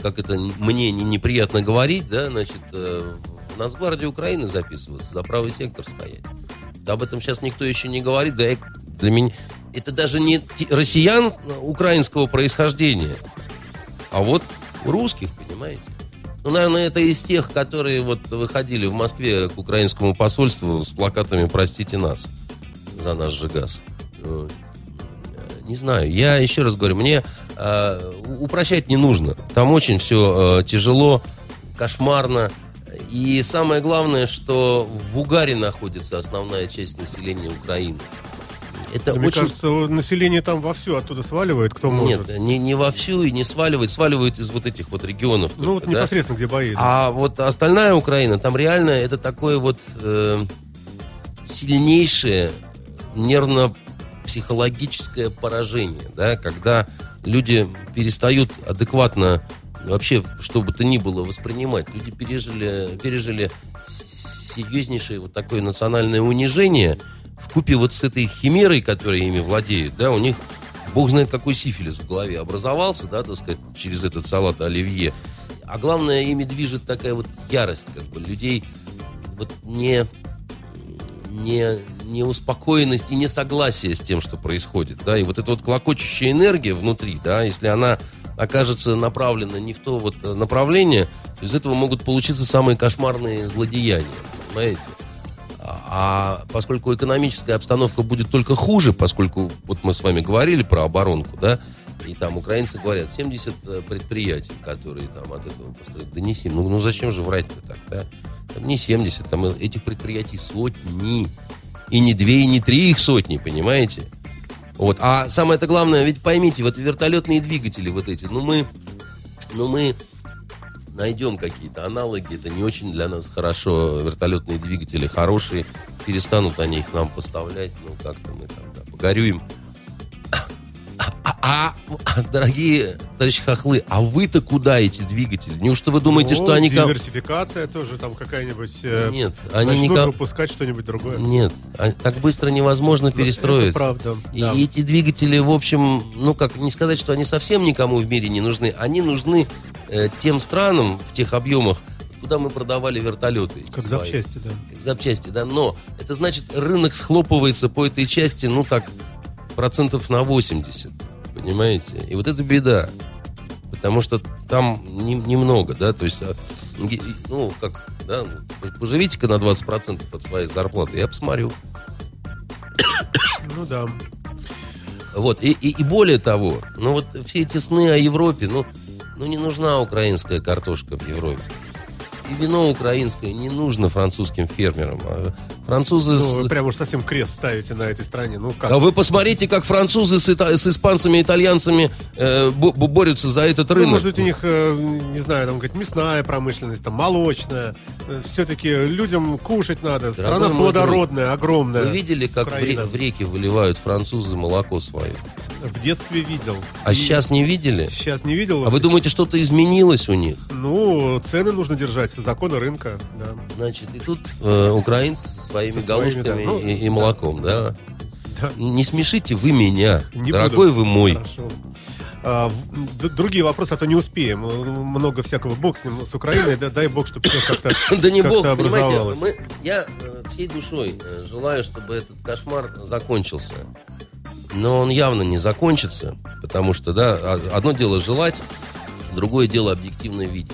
как это мне не- неприятно говорить, да, значит, э, в Нацгвардии Украины записываться, за правый сектор стоять. Да об этом сейчас никто еще не говорит, да, для меня... Это даже не россиян э, украинского происхождения, а вот русских, понимаете? Ну, наверное, это из тех, которые вот выходили в Москве к украинскому посольству с плакатами «Простите нас за наш же газ». Э, Не знаю. Я еще раз говорю, мне э, упрощать не нужно. Там очень все тяжело, кошмарно. И самое главное, что в угаре находится основная часть населения Украины. Это Да, Мне очень... кажется, население там вовсю оттуда сваливает, кто может. Нет, не, не вовсю и не сваливает. Сваливают из вот этих вот регионов. ну, вот только, да. непосредственно, где бои. идут. А вот остальная Украина, там реально это такое вот э, сильнейшее нервно-психологическое поражение, да, когда люди перестают адекватно вообще, что бы то ни было, воспринимать. Люди пережили, пережили серьезнейшее вот такое национальное унижение в купе вот с этой химерой, которая ими владеет, да, у них бог знает какой сифилис в голове образовался, да, так сказать, через этот салат оливье. А главное, ими движет такая вот ярость, как бы, людей вот не, не, неуспокоенность и несогласие с тем, что происходит, да, и вот эта вот клокочущая энергия внутри, да, если она окажется направлена не в то вот направление, то из этого могут получиться самые кошмарные злодеяния, понимаете? А а поскольку экономическая обстановка будет только хуже, поскольку вот мы с вами говорили про оборонку, да, и там украинцы говорят, 70 э, предприятий, которые там от этого построят. Да не 7, ну, ну зачем же врать-то так, да? Там не 70, там этих предприятий сотни. И не две, и не три их сотни, понимаете? Вот. А самое-то главное, ведь поймите, вот вертолетные двигатели вот эти, ну мы, ну мы найдем какие-то аналоги, это не очень для нас хорошо, вертолетные двигатели хорошие, перестанут они их нам поставлять, ну как-то мы там, да, погорюем. А, а, дорогие товарищи хохлы, а вы-то куда эти двигатели? Неужто вы думаете, Ну, что они... Диверсификация тоже там какая-нибудь... э, Нет, они начнут никак... выпускать что-нибудь другое. Нет, а- так быстро невозможно перестроиться. Это правда. И да. эти двигатели, в общем, ну как, не сказать, что они совсем никому в мире не нужны. Они нужны э, тем странам в тех объемах, куда мы продавали вертолеты. Как свои. запчасти, да. Как запчасти, да. Но это значит, рынок схлопывается по этой части, ну так, процентов на 80. Понимаете? И вот это беда. Потому что там не- немного, да, то есть, а, ну, как, да, ну, поживите-ка на 20% от своей зарплаты, я посмотрю. Ну да. Вот, и, и, и более того, ну вот все эти сны о Европе, ну, ну не нужна украинская картошка в Европе. И вино украинское не нужно французским фермерам. А французы... Ну, вы прям уж совсем крест ставите на этой стране. Ну как? А вы посмотрите, как французы с, ита- с испанцами и итальянцами э, бо- бо- борются за этот Ну, рынок. может быть, у них, э, не знаю, там, говорит, мясная промышленность, там, молочная. Все-таки людям кушать надо. Страна Дорогой плодородная, огромная. Вы видели, как в, ре- в реки выливают французы молоко свое? В детстве видел. А И сейчас не видели? Сейчас не видел. А вы думаете, что-то изменилось у них? Ну, цены нужно держать, законы рынка, да. Значит, и тут э, украинцы со своими Со своими, галушками да. Ну, и, и молоком, да. Да. Не смешите вы меня, Не дорогой буду. вы мой. Хорошо. А, другие вопросы, а то не успеем. Э, Много всякого бог с ним, с Украиной. Да- дай бог, чтобы все как-то [COUGHS] Да не бог, понимаете, мы- я э, всей душой э, желаю, чтобы этот кошмар закончился. Но он явно не закончится, потому что, да, а- одно дело желать, другое дело объективно видеть.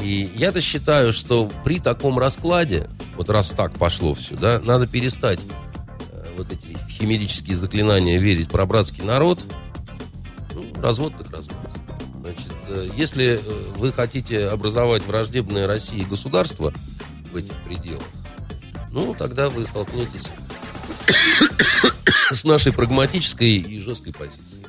И я-то считаю, что при таком раскладе, вот раз так пошло все, да, надо перестать э, вот эти химерические заклинания верить про братский народ. Ну, развод так развод. Значит, э, если э, вы хотите образовать враждебное России государство в этих пределах, ну, тогда вы столкнетесь с нашей прагматической и жесткой позицией.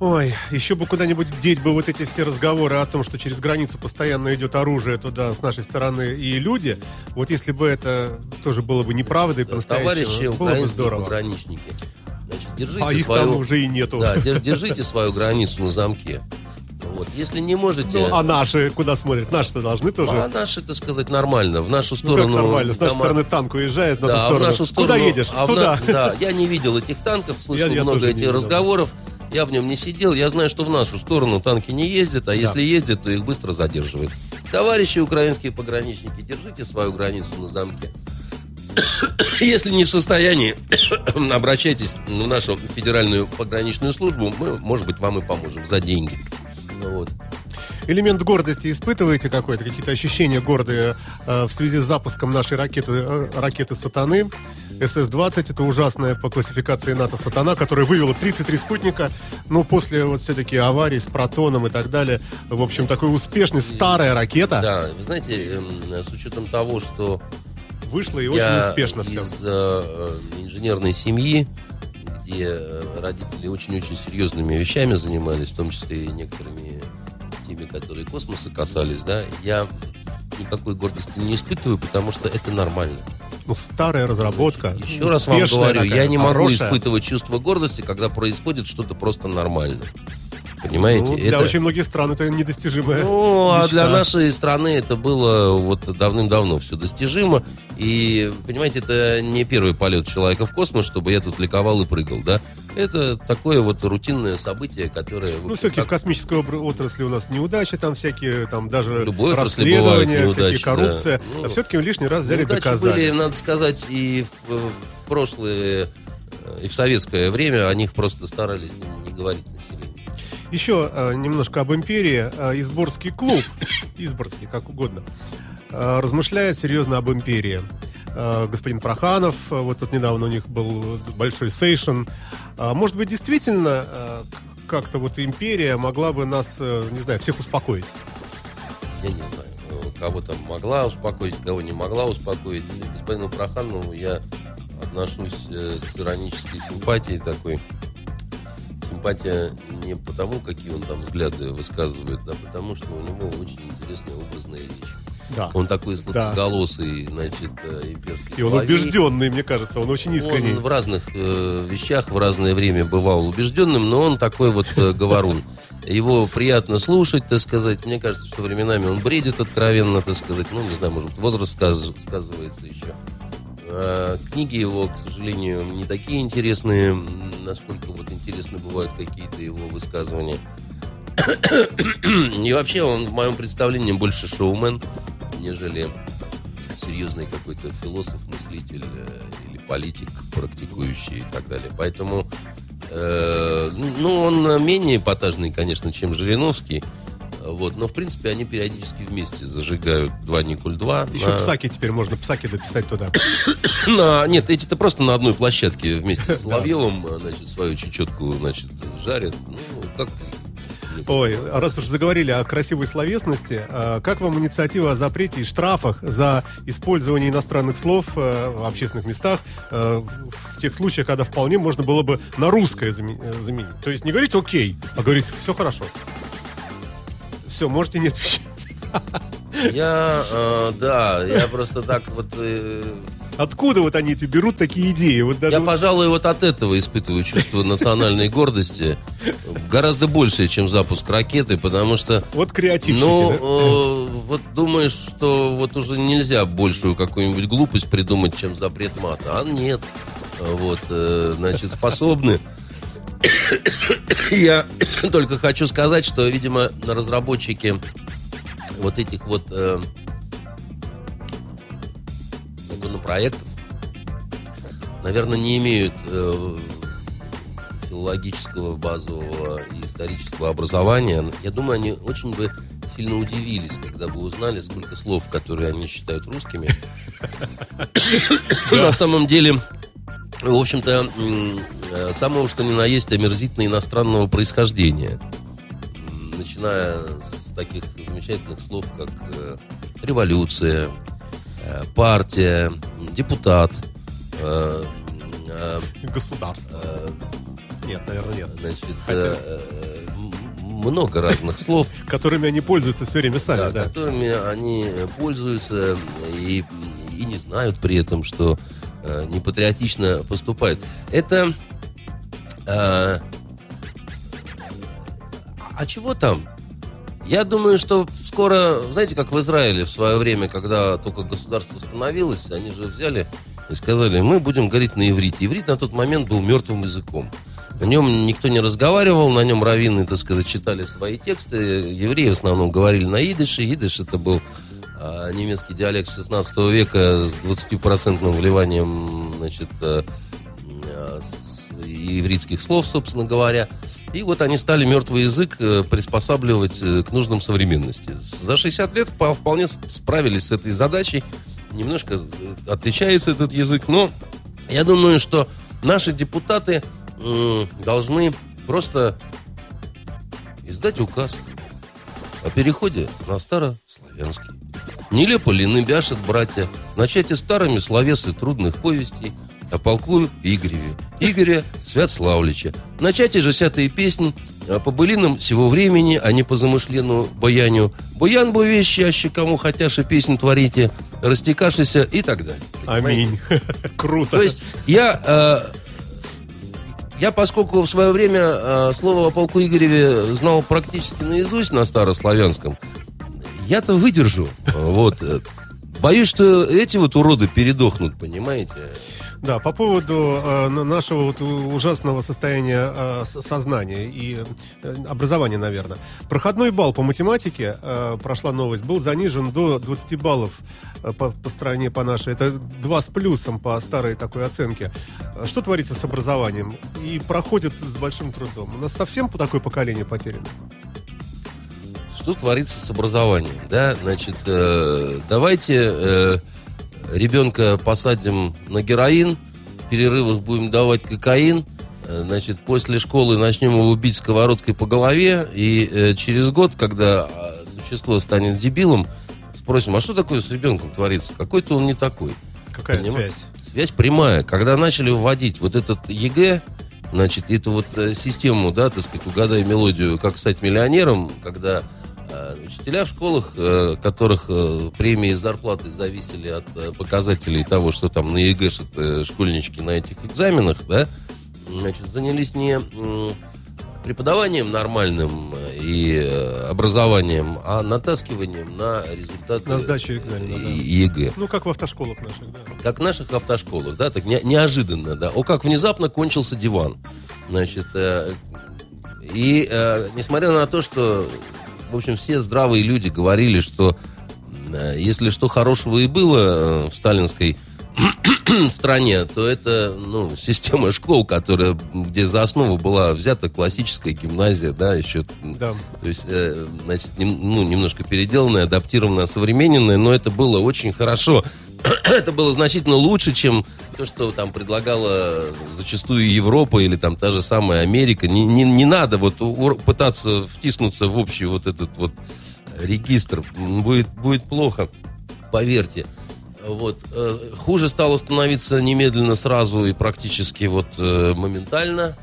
Ой, еще бы куда-нибудь деть бы вот эти все разговоры о том, что через границу постоянно идет оружие туда с нашей стороны и люди. Вот если бы это тоже было бы неправдой по-настоящему, Товарищи было бы здорово. пограничники, значит, держите А их свою... там уже и нету. Да, дер- [LAUGHS] держите свою границу на замке. Вот. Если не можете... Ну, а наши куда смотрят? Наши-то должны тоже. а наши, так сказать, нормально. В нашу Ну, как сторону... нормально, с нашей дома- стороны танк уезжает, на Да, а в сторону. нашу сторону... Куда едешь? а Туда. на- Да, я не видел этих танков, слышал Я- я много не этих разговоров. Я в нем не сидел. Я знаю, что в нашу сторону танки не ездят, а если ездят, то их быстро задерживают. Товарищи украинские пограничники, держите свою границу на замке. [COUGHS] Если не в состоянии, [COUGHS] обращайтесь в нашу федеральную пограничную службу. Мы, может быть, вам и поможем за деньги. Ну вот. Элемент гордости испытываете какой-то? Какие-то ощущения гордые э, в связи с запуском нашей ракеты, э, ракеты «Сатаны»? СС-20 это ужасная по классификации НАТО «Сатана», которая вывела 33 спутника. Но после вот все-таки аварии с «Протоном» и так далее, в общем, такой успешный, старая ракета Да, вы знаете, эм, с учетом того, что вышла и я очень успешно все. из э, э, инженерной семьи, где э, родители очень-очень серьезными вещами занимались, в том числе и некоторыми теми, которые космоса касались, да, я никакой гордости не испытываю, потому что это нормально. Ну, старая разработка. Еще раз вам говорю, я не могу хорошая. испытывать чувство гордости, когда происходит что-то просто нормально. Понимаете? Ну, для Это- очень многих стран это недостижимая Ну, а мечта. для нашей страны это было вот давным-давно все достижимо. И, понимаете, это не первый полет человека в космос, чтобы я тут ликовал и прыгал, да? Это такое вот рутинное событие, которое... в Ну, все-таки в как- космической обр- отрасли у нас неудачи, там всякие, там даже любой расследования, бывают всякие неудачи, да. коррупция. Ну, а все-таки лишний раз взяли, Неудачи доказали. были, надо сказать, и в, в прошлое, э, и в советское время о них просто старались не, не говорить населению. Еще э, немножко об империи. Э, Изборский клуб, [COUGHS] Изборский, как угодно, э, размышляет серьезно об империи. Э, господин Проханов, э, вот тут недавно у них был большой сейшн. А, может быть, действительно, э, как-то вот империя могла бы нас, э, не знаю, всех успокоить? Я не знаю, э, кого там могла успокоить, кого не могла успокоить. И господину Проханову я отношусь э, с иронической симпатией такой. Симпатия не потому, какие он там взгляды высказывает, а потому, что у него очень интересная образная речь. Да. Он такой сладкоголосый, значит, э, имперский И он соловей. убежденный, мне кажется, он очень искренний. Он в разных э, вещах в разное время бывал убежденным, но он такой вот э, говорун. Его приятно слушать, так сказать. Мне кажется, что временами он бредит откровенно, так сказать. Ну, не знаю, может, возраст сказ- сказывается еще. А, книги его, к сожалению, не такие интересные, насколько вот интересны бывают какие-то его высказывания. И вообще он в моем представлении больше шоумен, нежели серьезный какой-то философ, мыслитель э, или политик, практикующий и так далее. Поэтому, э, ну, он менее эпатажный, конечно, чем Жириновский. Вот, но, в принципе, они периодически вместе зажигают два Никуль 2. Еще Псаки теперь можно Псаки дописать туда. [COUGHS] На- нет, эти-то просто на одной площадке вместе [COUGHS] с Соловьевым, э, значит, свою чечетку, значит, жарят. Ну, как Ой, а раз уж заговорили о красивой словесности, а, как вам инициатива о запрете и штрафах за использование иностранных слов э, в общественных местах э, в тех случаях, когда вполне можно было бы на русское заме- заменить? То есть не говорить «окей», а говорить «все хорошо». Все, можете не отвечать. Я, э, да, я просто так вот... э, Откуда вот они эти берут такие идеи? Вот даже Я, вот- пожалуй, вот от этого испытываю чувство национальной гордости гораздо больше, чем запуск ракеты, потому что, вот креативщики, ну, да? э, вот думаешь, что вот уже нельзя большую какую-нибудь глупость придумать, чем запрет мата. А нет. Вот, э, значит, способны. [COUGHS] Я [COUGHS] только хочу сказать, что, видимо, разработчики вот этих вот э, законопроектов, наверное, не имеют э, филологического базового и исторического образования, я думаю, они очень бы сильно удивились, когда бы узнали, сколько слов, которые они считают русскими. [COUGHS] На самом деле, в общем-то, э, самого что ни на есть омерзительно иностранного происхождения. Начиная с таких замечательных слов, как э, революция, э, партия, депутат, Государство. Нет, наверное, нет. Значит, Хотя... много разных слов. [LAUGHS] Которыми они пользуются все время сами, да. да. Которыми они пользуются и, и не знают при этом, что э, непатриотично поступает. Это... Э, а чего там? Я думаю, что скоро, знаете, как в Израиле в свое время, когда только государство становилось, они же взяли и сказали, мы будем говорить на иврите. Иврит на тот момент был мертвым языком. На нем никто не разговаривал, на нем раввины, так сказать, читали свои тексты. Евреи в основном говорили на идыше. Идыш это был немецкий диалект 16 века с 20% вливанием значит, а, ивритских слов, собственно говоря. И вот они стали мертвый язык э, приспосабливать э, к нуждам современности. За 60 лет вполне справились с этой задачей. Немножко э, отличается этот язык, но я думаю, что наши депутаты должны просто издать указ о переходе на старославянский. Нелепо ли ныбяшат братья, начать и старыми словесы трудных повестей, о полку Игореве, Игоря Святславлича. Начать и же сятые песни по былинам всего времени, а не по замышлену баяню. Баян бы вещи, кому хотяши песнь творите, растекашися и так далее. Аминь. [LAUGHS] Круто. То есть я... Э, я, поскольку в свое время э, слово о полку Игореве знал практически наизусть на старославянском, я-то выдержу. Вот. Боюсь, что эти вот уроды передохнут, понимаете? Да, по поводу э, нашего вот ужасного состояния э, сознания и э, образования, наверное. Проходной балл по математике, э, прошла новость, был занижен до 20 баллов э, по, по стране, по нашей. Это 2 с плюсом по старой такой оценке. Что творится с образованием? И проходит с большим трудом. У нас совсем такое поколение потеряно? Что творится с образованием? Да, значит, э, давайте... Э, ребенка посадим на героин, в перерывах будем давать кокаин, э, значит, после школы начнем его бить сковородкой по голове, и э, через год, когда а, существо станет дебилом, спросим, а что такое с ребенком творится? Какой-то он не такой. Какая Поним? связь? Связь прямая. Когда начали вводить вот этот ЕГЭ, значит, эту вот э, систему, да, так сказать, угадай мелодию, как стать миллионером, когда учителя в школах, э, которых э, премии и зарплаты зависели от показателей того, что там на ЕГЭ школьнички на этих экзаменах, да, значит, занялись не преподаванием нормальным и образованием, а натаскиванием на результаты на сдачу экзамена, да. ЕГЭ. Ну, как в автошколах наших, да. Как в наших автошколах, да, так не, неожиданно, да. О, как внезапно кончился диван. Значит, и несмотря на то, что в общем, все здравые люди говорили, что э, если что хорошего и было э, в сталинской [CLEARS THROAT] стране, то это ну, система школ, которая, где за основу была взята классическая гимназия, да, еще. Да. То есть, э, значит, нем, ну, немножко переделанная, адаптированная, современная, но это было очень хорошо. [CLEARS THROAT] это было значительно лучше, чем то, что там предлагала зачастую Европа или там та же самая Америка. Не, не, не надо вот пытаться втиснуться в общий вот этот вот регистр. Будет, будет плохо, поверьте. Вот. Э, хуже стало становиться немедленно сразу и практически вот э, моментально.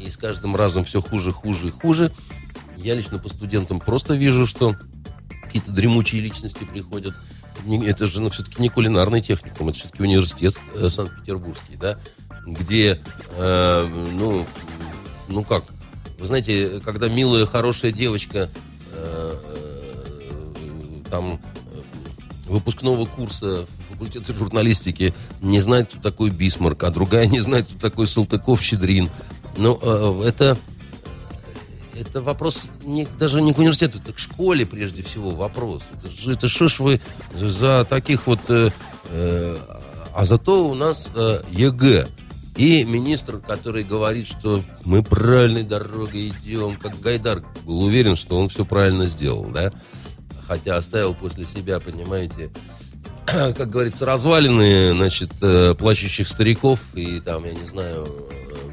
И с каждым разом все хуже, хуже и хуже. Я лично по студентам просто вижу, что какие-то дремучие личности приходят это же ну, все-таки не кулинарный техникум, это все-таки университет э, Санкт-Петербургский, да, где, э, ну, ну как, вы знаете, когда милая, хорошая девочка э, э, там э, выпускного курса факультета журналистики не знает, кто такой Бисмарк, а другая не знает, кто такой Салтыков-Щедрин. Ну, э, это это вопрос не, даже не к университету, это к школе прежде всего вопрос. Это, что ж вы за таких вот... Э, э, а зато у нас э, ЕГЭ. И министр, который говорит, что мы правильной дорогой идем, как Гайдар был уверен, что он все правильно сделал, да? Хотя оставил после себя, понимаете, [CLEARS THROAT] как говорится, развалины, значит, э, плачущих стариков и там, я не знаю,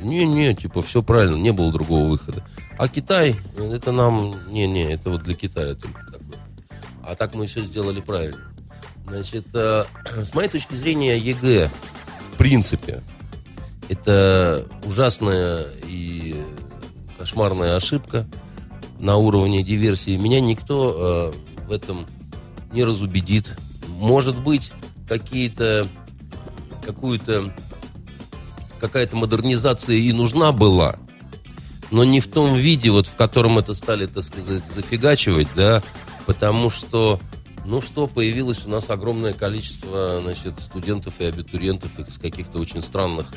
не-не, типа, все правильно, не было другого выхода. А Китай, это нам, не-не, это вот для Китая только такое. А так мы все сделали правильно. Значит, э, с моей точки зрения, ЕГЭ, в принципе, это ужасная и кошмарная ошибка на уровне диверсии. Меня никто э, в этом не разубедит. Может быть, какие-то какую-то какая-то модернизация и нужна была, но не в том виде, вот в котором это стали, так сказать, зафигачивать, да, потому что, ну что, появилось у нас огромное количество, значит, студентов и абитуриентов из каких-то очень странных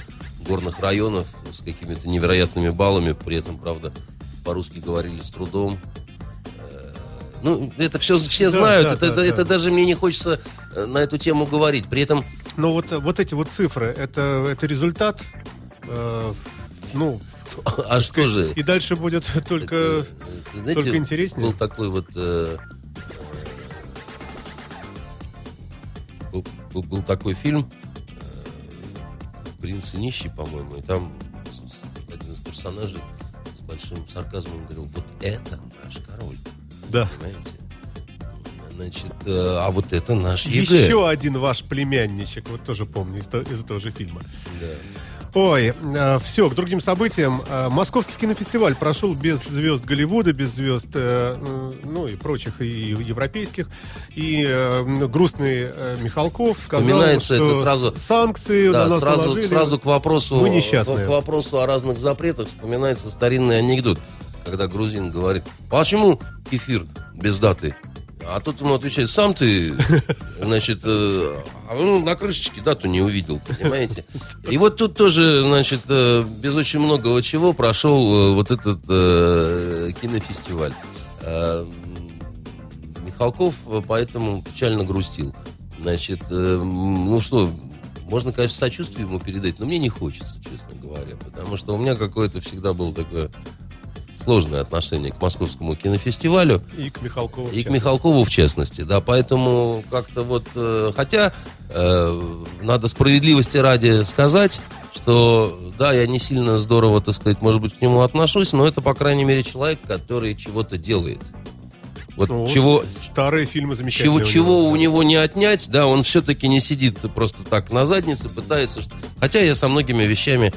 горных районов с какими-то невероятными баллами, при этом, правда, по-русски говорили с трудом. Э, Ну, это все, все Да, знают, да, это, да, это, да. это даже мне не хочется э, на эту тему говорить. При этом Но вот, вот эти вот цифры, это, это результат, э, ну, [LAUGHS] А что же? и дальше будет [LAUGHS] только... Это, э, знаете, только интереснее. Был такой вот... э, э, был, был- такой фильм э, «Принц и нищий», по-моему, и там один из персонажей с большим сарказмом говорил, вот это наш король, Да. понимаете? Значит, э, а вот это наш ЕГЭ. Еще один ваш племянничек, вот тоже помню из, из этого же фильма. Да. Ой, все, к другим событиям. Э, Московский кинофестиваль прошел без звезд Голливуда, без звезд, э, э, ну и прочих, и европейских. И э, грустный э, Михалков сказал, Вспоминается что это сразу- санкции Да, на нас сразу, наложили. сразу к вопросу, Мы несчастные. к вопросу о разных запретах вспоминается старинный анекдот, когда грузин говорит, почему кефир без даты? А тот ему отвечает, сам ты, значит, э, он на крышечке дату не увидел, понимаете? И вот тут тоже, значит, э, без очень многого чего прошел э, вот этот э, кинофестиваль. Э, Михалков э, поэтому печально грустил. Значит, э, ну что, можно, конечно, сочувствие ему передать, но мне не хочется, честно говоря, потому что у меня какое-то всегда было такое сложное отношение к московскому кинофестивалю И к Михалкову. и к. Михалкову в частности, да, поэтому как-то вот, э, хотя э, надо справедливости ради сказать, что да, я не сильно здорово, так сказать, может быть, к нему отношусь, но это, по крайней мере, человек, который чего-то делает. Вот Ну, чего, Старые фильмы замечательные. чего, чего у него не отнять, да, он все-таки не сидит просто так на заднице, пытается... Хотя я со многими вещами,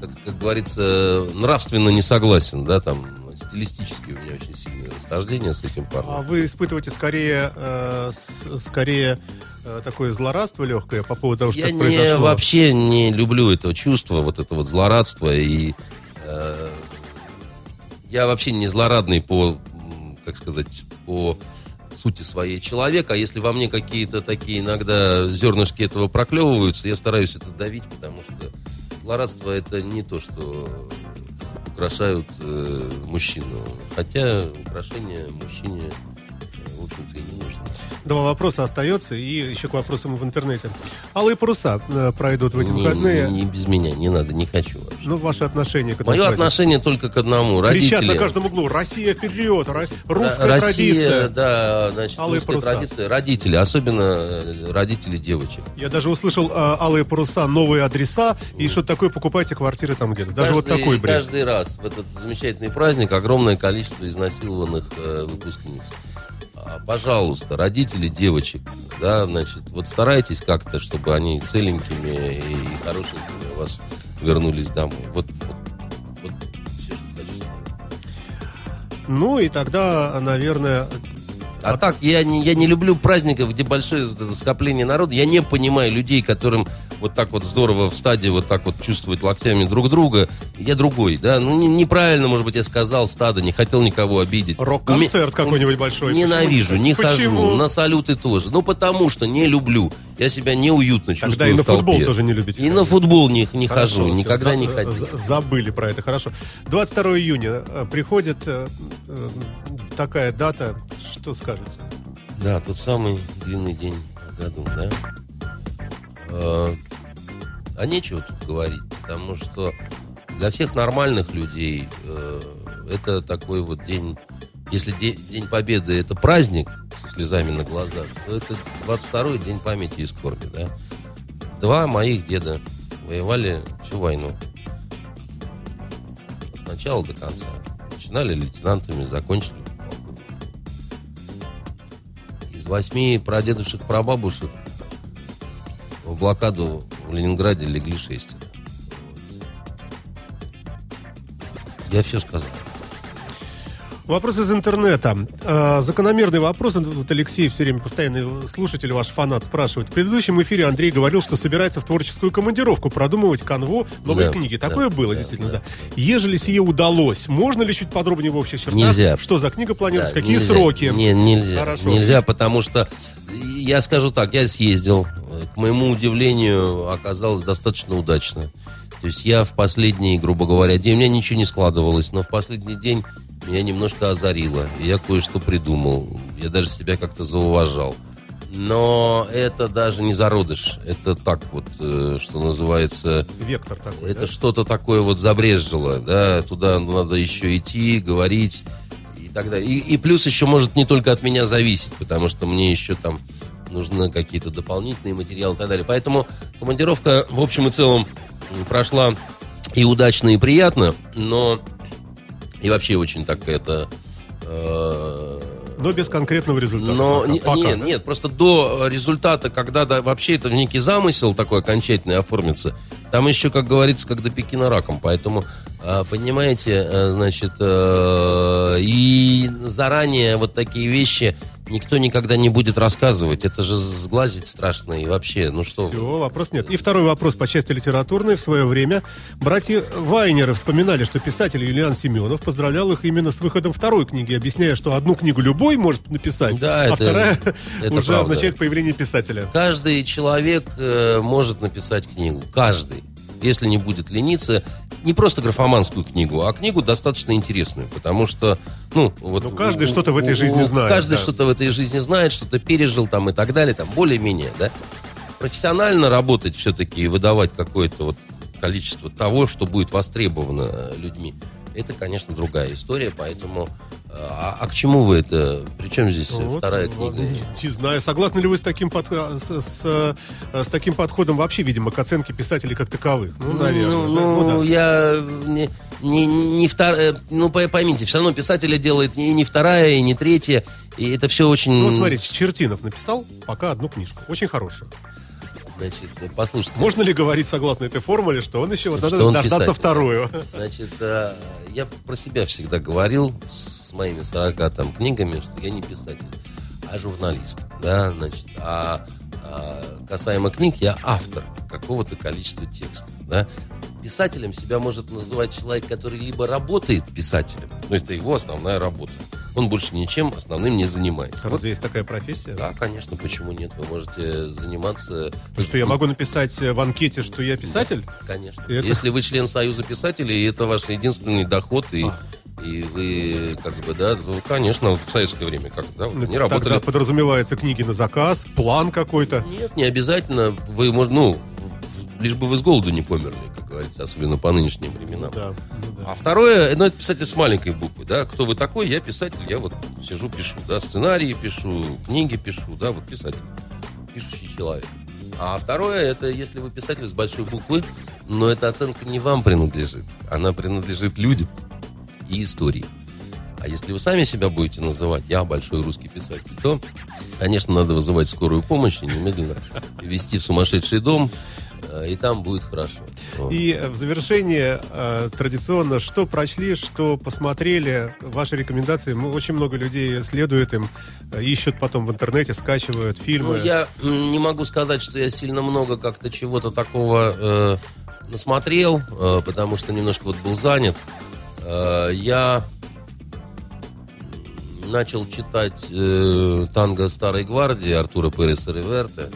как, как говорится, нравственно не согласен, да, там, стилистически у меня очень сильное расхождение с этим А парнем. вы испытываете скорее, э, с- скорее э, такое злорадство легкое по поводу того, что Я не, произошло? вообще не люблю это чувство, вот это вот злорадство, и э, я вообще не злорадный по, как сказать, по сути своей человека, а если во мне какие-то такие иногда зернышки этого проклевываются, я стараюсь это давить, потому что злорадство это не то, что украшают э, мужчину. Хотя украшения мужчине, э, в общем-то. Два вопроса остается, и еще к вопросам в интернете. Алые паруса э, пройдут в эти Не- выходные. не без меня, не надо, не хочу вообще. Ну, ваши отношения к этому Мое празднику. отношение только к одному. Кричат Родители. на каждом углу «Россия вперед!» Русская Россия, традиция. да, значит, Алые русская паруса. традиция. Родители, особенно э, родители девочек. Я даже услышал э, «Алые паруса», новые адреса, и что такое покупайте квартиры там где-то. Даже вот Каждый- такой бред. Каждый раз в этот замечательный праздник огромное количество изнасилованных э, выпускниц. А, Пожалуйста, родители девочек, да, значит, вот старайтесь как-то, чтобы они целенькими и хорошенькими у вас вернулись домой. Вот, вот, вот. Ну, и тогда, наверное... А так, я не, я не люблю праздников, где большое скопление народа. Я не понимаю людей, которым вот так вот здорово в стадии вот так вот чувствовать локтями друг друга. Я другой, да. Ну, не- неправильно, может быть, я сказал стадо, не хотел никого обидеть. Рок-концерт У ме- какой-нибудь большой. Ненавижу, не Почему? хожу. На салюты тоже. Ну, потому что не люблю. Я себя неуютно чувствую Тогда и на футбол тоже не любите. И на футбол не, не Хорошо, хожу, всё, никогда за- не ходил. за- Забыли про это, хорошо. 22 июня э, приходит э, э, такая дата, что скажете? Да, тот самый длинный день в году, да. А, а нечего тут говорить. потому что для всех нормальных людей э, это такой вот день, если де- День Победы это праздник со слезами на глазах, то это 22-й день памяти и скорби, да. Два моих деда воевали всю войну. От начала до конца. Начинали лейтенантами, закончили Из восьми прадедушек, прабабушек в блокаду в Ленинграде легли шестеро. Я все сказал. Вопрос из интернета. Э, закономерный вопрос. Вот Алексей все время, постоянный слушатель, ваш фанат, спрашивает. В предыдущем эфире Андрей говорил, что собирается в творческую командировку продумывать канву новой Да, книги. да, Такое было, да, действительно, да. да. Ежели сие удалось, можно ли чуть подробнее в общих чертах? Нельзя. Что за книга планируется? Да, Какие нельзя. сроки? Не, нельзя. Хорошо. Нельзя, потому что я скажу так, я съездил. К моему удивлению, оказалось достаточно удачно. То есть я в последний, грубо говоря, день, у меня ничего не складывалось, но в последний день меня немножко озарило. И я кое-что придумал. Я даже себя как-то зауважал. Но это даже не зародыш. Это так вот, э, что называется, Вектор такой, это да? что-то такое вот забрежило, да, туда надо еще идти, говорить и так далее. И, и плюс еще может не только от меня зависеть, потому что мне еще там нужны какие-то дополнительные материалы и так далее. Поэтому командировка в общем и целом прошла и удачно, и приятно, но и вообще очень так это... э, Но без конкретного результата. но не- Пока, нет, да? нет, просто до результата, когда да, вообще это некий замысел такой окончательный оформится, там еще, как говорится, как до Пекина раком. Поэтому, а, понимаете, э, значит, э, и заранее вот такие вещи никто никогда не будет рассказывать. Это же сглазить страшно и вообще, ну что... Все, вопрос нет. И второй вопрос по части литературной. В свое время братья Вайнеры вспоминали, что писатель Юлиан Семенов поздравлял их именно с выходом второй книги, объясняя, что одну книгу любой может написать, Да, а это- вторая это [LAUGHS] уже правда. означает появление писателя. Каждый человек э, может написать книгу. Каждый. Если не будет лениться, не просто графоманскую книгу, а книгу достаточно интересную, потому что, ну, вот... Ну, каждый что-то в этой жизни знает, Каждый да. что-то в этой жизни знает, что-то пережил там и так далее, там более-менее, да. Профессионально работать все-таки и выдавать какое-то вот количество того, что будет востребовано э, людьми, это, конечно, другая история, поэтому... э, А, а к чему вы это? Причем здесь э, Вот, вторая вот, книга? Не, не знаю, согласны ли вы с таким, под- с, с, э, с таким подходом вообще, видимо, к оценке писателей как таковых? Ну, наверное. Ну, ну, ну да. я не, не, не втор- э, ну, по- поймите, все равно писателя делает и не вторая, и не третья, и это все очень... Ну, смотрите, Чертинов написал пока одну книжку, очень хорошую. Значит, э, послушайте. Можно ли говорить, согласно этой формуле, что он еще вот надо он дождаться писатель. вторую? Значит, э, я про себя всегда говорил с моими 40 там книгами, что я не писатель, а журналист, да, значит, а, а касаемо книг, я автор какого-то количества текстов, да. Писателем себя может называть человек, который либо работает писателем, ну, это его основная работа, он больше ничем основным не занимается. Вот Разве есть такая профессия? да, конечно, почему нет? Вы можете заниматься... Что я могу написать э, в анкете, что я писатель? Конечно. И это- Если вы член Союза писателей, и это ваш единственный доход, и, А. и вы, как бы, да, то, конечно, вот в советское время как да, вот Ну, не работали. Тогда подразумеваются книги на заказ, план какой-то. Нет, не обязательно. Вы, ну, лишь бы вы с голоду не померли, как говорится, особенно по нынешним временам. Да, да. А второе, ну, это писатель с маленькой буквы, да, кто вы такой, я писатель, я вот сижу, пишу, да, сценарии пишу, книги пишу, да, вот писатель, пишущий человек. А второе, это если вы писатель с большой буквы, но эта оценка не вам принадлежит, она принадлежит людям и истории. А если вы сами себя будете называть «я большой русский писатель», то, конечно, надо вызывать скорую помощь и немедленно везти в сумасшедший дом, и там будет хорошо. И э, в завершение э, традиционно, что прочли, что посмотрели, ваши рекомендации. Очень много людей следуют им, э, ищут потом в интернете, скачивают фильмы. Ну, я не могу сказать, что я сильно много как-то чего-то такого э, насмотрел, э, потому что немножко вот был занят. Э, я начал читать э, танго Старой Гвардии Артура Переса Реверте.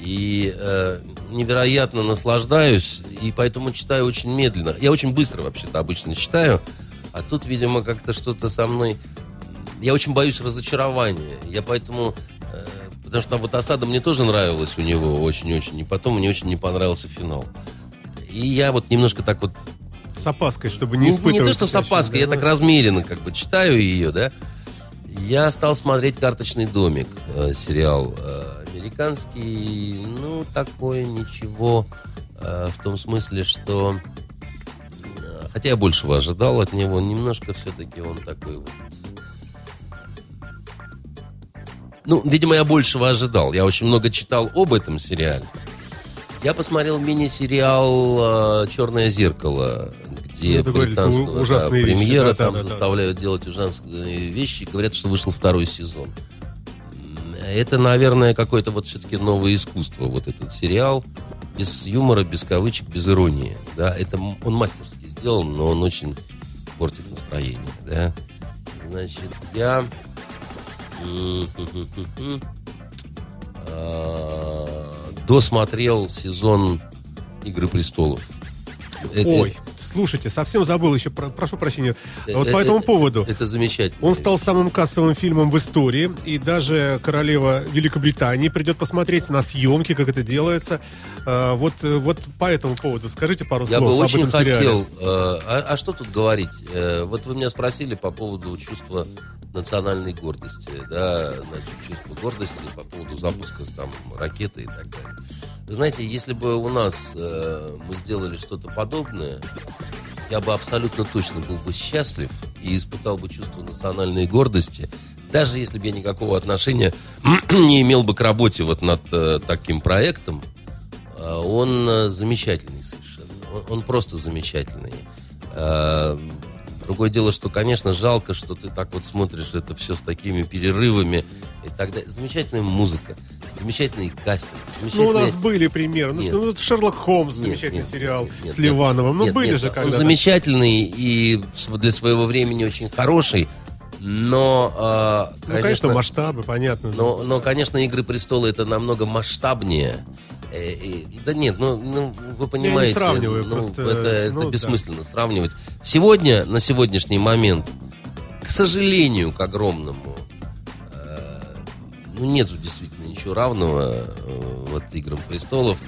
И э, невероятно наслаждаюсь, и поэтому читаю очень медленно. Я очень быстро вообще-то обычно читаю, а тут, видимо, как-то что-то со мной... Я очень боюсь разочарования. Я поэтому... э, потому что вот осада мне тоже нравилась у него очень-очень, и потом мне очень не понравился финал. И я вот немножко так вот С опаской, чтобы не не, испытывать. не то, что с опаской, я да? так размеренно как бы читаю ее, да. Я стал смотреть «Карточный домик», э, сериал э, американский. Ну, такое ничего, э, в том смысле, что... э, Хотя я большего ожидал от него, немножко все-таки он такой вот... Ну, видимо, я большего ожидал. Я очень много читал об этом сериале. Я посмотрел мини-сериал э, «Черное зеркало», где Ну, британского да, вещи, премьера, да, да, там да, да. заставляют делать ужасные вещи. Говорят, что вышел второй сезон. Это, наверное, какое-то вот все-таки новое искусство, вот этот сериал. Без юмора, без кавычек, без иронии. Да, это он мастерски сделан, но он очень портит настроение, да. Значит, я... [LAUGHS] а, досмотрел сезон «Игры престолов». Ой, слушайте, совсем забыл еще, про- прошу прощения. э, вот э, по этому э, поводу. Это замечательно. Он стал самым кассовым фильмом в истории, и даже королева Великобритании придет посмотреть на съемки, как это делается. Вот, э, вот по этому поводу скажите пару Я слов бы об очень этом хотел. э, а, а что тут говорить? Э, вот вы меня спросили по поводу чувства национальной гордости, да, значит, чувство гордости по поводу запуска там ракеты и так далее. Знаете, если бы у нас э, мы сделали что-то подобное, я бы абсолютно точно был бы счастлив и испытал бы чувство национальной гордости, даже если бы я никакого отношения [CLEARS THROAT] не имел бы к работе вот над э, таким проектом. А, Он э, замечательный совершенно. Он, он просто замечательный. А, Другое дело, что, конечно, жалко, что ты так вот смотришь это все с такими перерывами и так далее. Замечательная музыка, замечательный кастинг. Ну, у нас замечательный- были примеры. Ну, Нет. ну, Шерлок Холмс, Нет, замечательный нет, сериал нет, нет, с. Ливановым. Ну, Нет, были нет, же Он когда замечательный и для своего времени очень хороший, но... а, Ну, конечно, масштабы, понятно. но, но, конечно, «Игры престола» это намного масштабнее. Э, и- да нет, ну, ну, вы понимаете, сравниваю, ну, просто, это, это ну, да. бессмысленно сравнивать. Сегодня, на сегодняшний момент, к сожалению, к огромному, э, ну, нету действительно ничего равного э, вот «Играм престолов».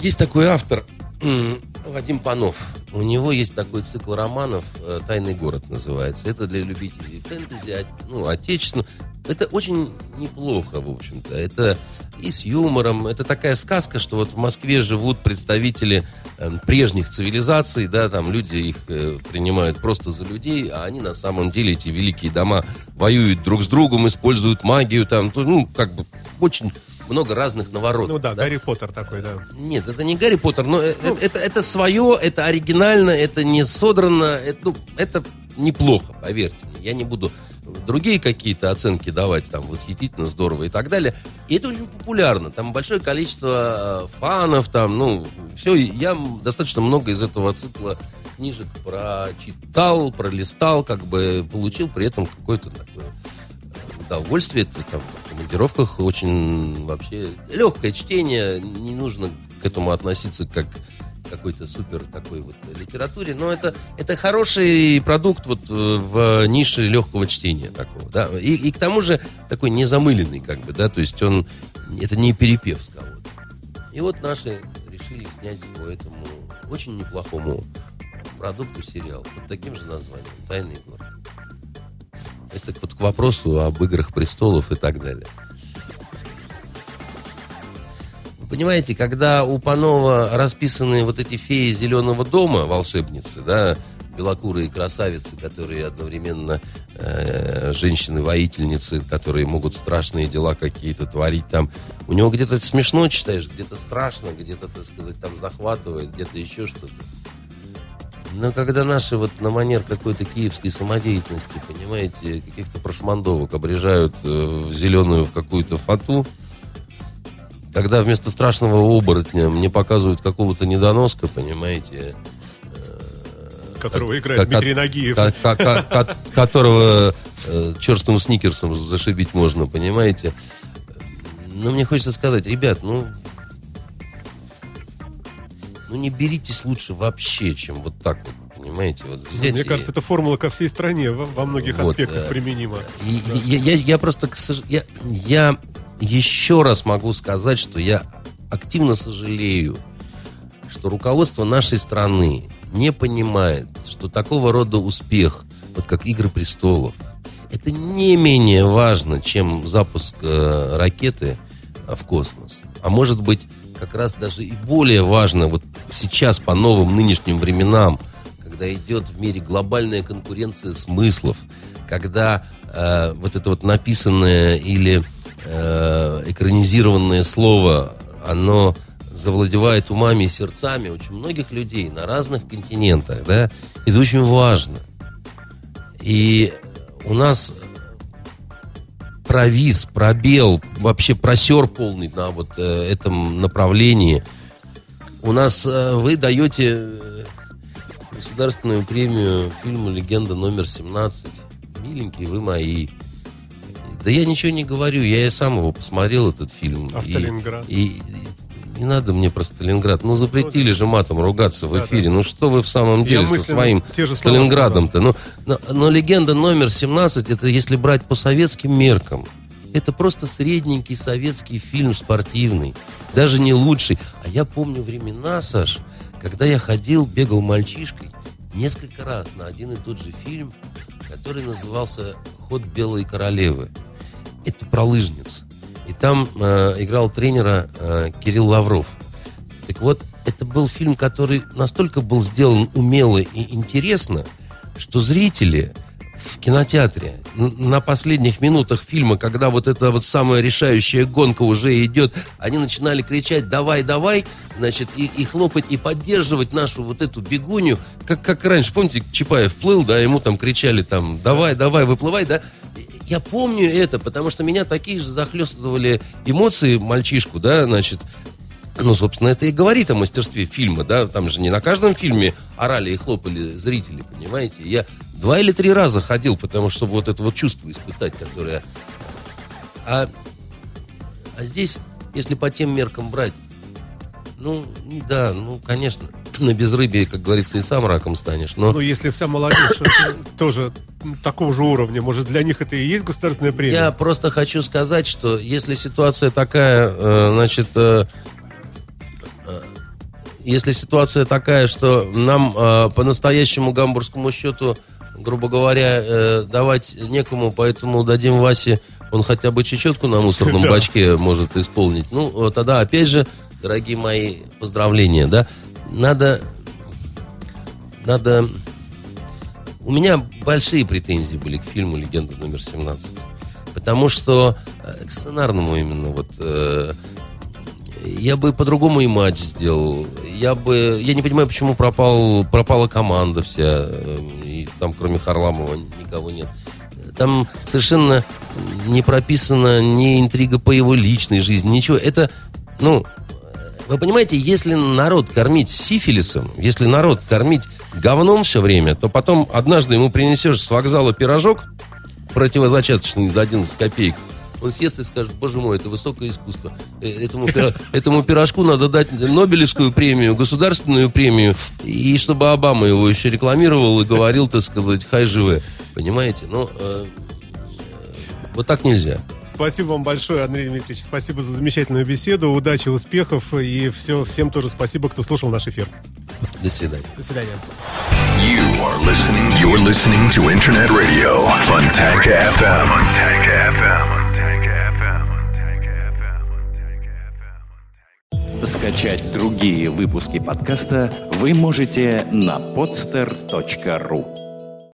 Есть такой автор, [CLEARS THROAT] Вадим Панов. У него есть такой цикл романов э, «Тайный город» называется. Это для любителей фэнтези, от- ну, отечественного. Это очень неплохо, в общем-то. Это и с юмором. Это такая сказка, что вот в Москве живут представители э, прежних цивилизаций, да, там люди их э, принимают просто за людей, а они на самом деле, эти великие дома, воюют друг с другом, используют магию, там, то, ну, как бы очень много разных наворотов. Ну да, Гарри Поттер такой, да. Нет, это не Гарри Поттер, но э- э- это, это свое, это оригинально, это не содрано, это, ну, это неплохо, поверьте мне. Я не буду другие какие-то оценки давать, там, восхитительно, здорово и так далее. И это очень популярно, там большое количество э, фанов, там, ну, все, я достаточно много из этого цикла книжек прочитал, пролистал, как бы получил при этом какое-то такое э, удовольствие. Это там в командировках очень вообще легкое чтение. Не нужно к этому относиться как какой-то супер такой вот литературе, но это, это хороший продукт вот э, в нише легкого чтения такого, да, и, и к тому же такой незамыленный как бы, да, то есть он, это не перепев с кого-то. И вот наши решили снять по этому очень неплохому продукту сериал под таким же названием «Тайный город». Это вот к вопросу об играх престолов и так далее. Понимаете, когда у Панова расписаны вот эти феи зеленого дома, волшебницы, да, белокурые красавицы, которые одновременно э, женщины-воительницы, которые могут страшные дела какие-то творить там. У него где-то смешно читаешь, где-то страшно, где-то, так сказать, там захватывает, где-то еще что-то. Но когда наши вот на манер какой-то киевской самодеятельности, понимаете, каких-то прошмандовок обрежают э, в зеленую в какую-то фату, когда вместо страшного оборотня мне показывают какого-то недоноска, понимаете, Которого играет как- Дмитрий Нагиев. ко- ко- ко- ко- которого э, черстым сникерсом зашибить можно, понимаете. Ну, мне хочется сказать, ребят, ну, ну не беритесь лучше вообще, чем вот так вот, понимаете. Вот взять Мне и- кажется, эта формула ко всей стране во, во многих Вот, аспектах э, применима. И- и- я, я- я просто, я, я еще раз могу сказать, что я активно сожалею, что руководство нашей страны не понимает, что такого рода успех, вот как «Игры престолов», это не менее важно, чем запуск э, ракеты в космос. А может быть, как раз даже и более важно вот сейчас по новым нынешним временам, когда идет в мире глобальная конкуренция смыслов, когда э, вот это вот написанное или э, экранизированное слово, оно завладевает умами и сердцами очень многих людей на разных континентах, да, это очень важно. И у нас провис, пробел, вообще просер полный на вот э, этом направлении. У нас э, вы даете э, государственную премию фильму «Легенда номер 17». Миленькие вы мои. Да я ничего не говорю, я и сам его посмотрел, этот фильм. А Сталинград? И, и, не надо мне про Сталинград. Ну, запретили же матом ругаться в эфире. Да, да. Ну, что вы в самом деле я со своим Сталинградом-то? Ну, но, но легенда номер 17, это если брать по советским меркам, это просто средненький советский фильм спортивный. Даже не лучший. А я помню времена, Саш, когда я ходил, бегал мальчишкой несколько раз на один и тот же фильм, который назывался «Ход белой королевы». Это про лыжниц. И там э, играл тренера э, Кирилл Лавров. Так вот, это был фильм, который настолько был сделан умело и интересно, что зрители в кинотеатре на последних минутах фильма, когда вот эта вот самая решающая гонка уже идет, они начинали кричать «давай, давай», значит, и, и хлопать, и поддерживать нашу вот эту бегунью, как, как раньше, помните, Чапаев плыл, да, ему там кричали там «давай, давай, выплывай», да, я помню это, потому что меня такие же захлестывали эмоции мальчишку, да, значит, ну, собственно, это и говорит о мастерстве фильма, да, там же не на каждом фильме орали и хлопали зрители, понимаете. Я два или три раза ходил, потому что, чтобы вот это вот чувство испытать, которое... А, а здесь, если по тем меркам брать, ну, не да, ну, конечно, [CLEARS THROAT] на безрыбье, как говорится, и сам раком станешь. Но... Ну, если вся молодежь [CLEARS THROAT] тоже такого же уровня, может, для них это и есть государственная премия? Я просто хочу сказать, что если ситуация такая, э, значит, э, э, если ситуация такая, что нам по настоящему гамбургскому счету, грубо говоря, давать некому, поэтому дадим Васе, он хотя бы чечетку на мусорном [LAUGHS] бачке может исполнить. Ну, тогда, опять же, дорогие мои, поздравления, да? Надо, надо... У меня большие претензии были к фильму «Легенда номер 17». Потому что э, к сценарному именно вот... Э, я бы по-другому и матч сделал. Я бы... Я не понимаю, почему пропал, пропала команда вся. Э, и там, кроме Харламова, никого нет. Там совершенно не прописана ни интрига по его личной жизни, ничего. Это, ну, вы понимаете, если народ кормить сифилисом, если народ кормить говном все время, то потом однажды ему принесешь с вокзала пирожок противозачаточный за 11 копеек, он съест и скажет, боже мой, это высокое искусство. Э, этому, этому пирожку надо дать Нобелевскую премию, государственную премию, и чтобы Обама его еще рекламировал и говорил, так сказать, хай живе. Понимаете? Ну, э, вот так нельзя. Спасибо вам большое, Андрей Дмитриевич. Спасибо за замечательную беседу. Удачи, успехов. И все, всем тоже спасибо, кто слушал наш эфир. До свидания. До свидания. You are listening, you're listening to Internet Radio, Fontanka FM. Fontanka FM. Скачать другие выпуски подкаста вы можете на podster.ru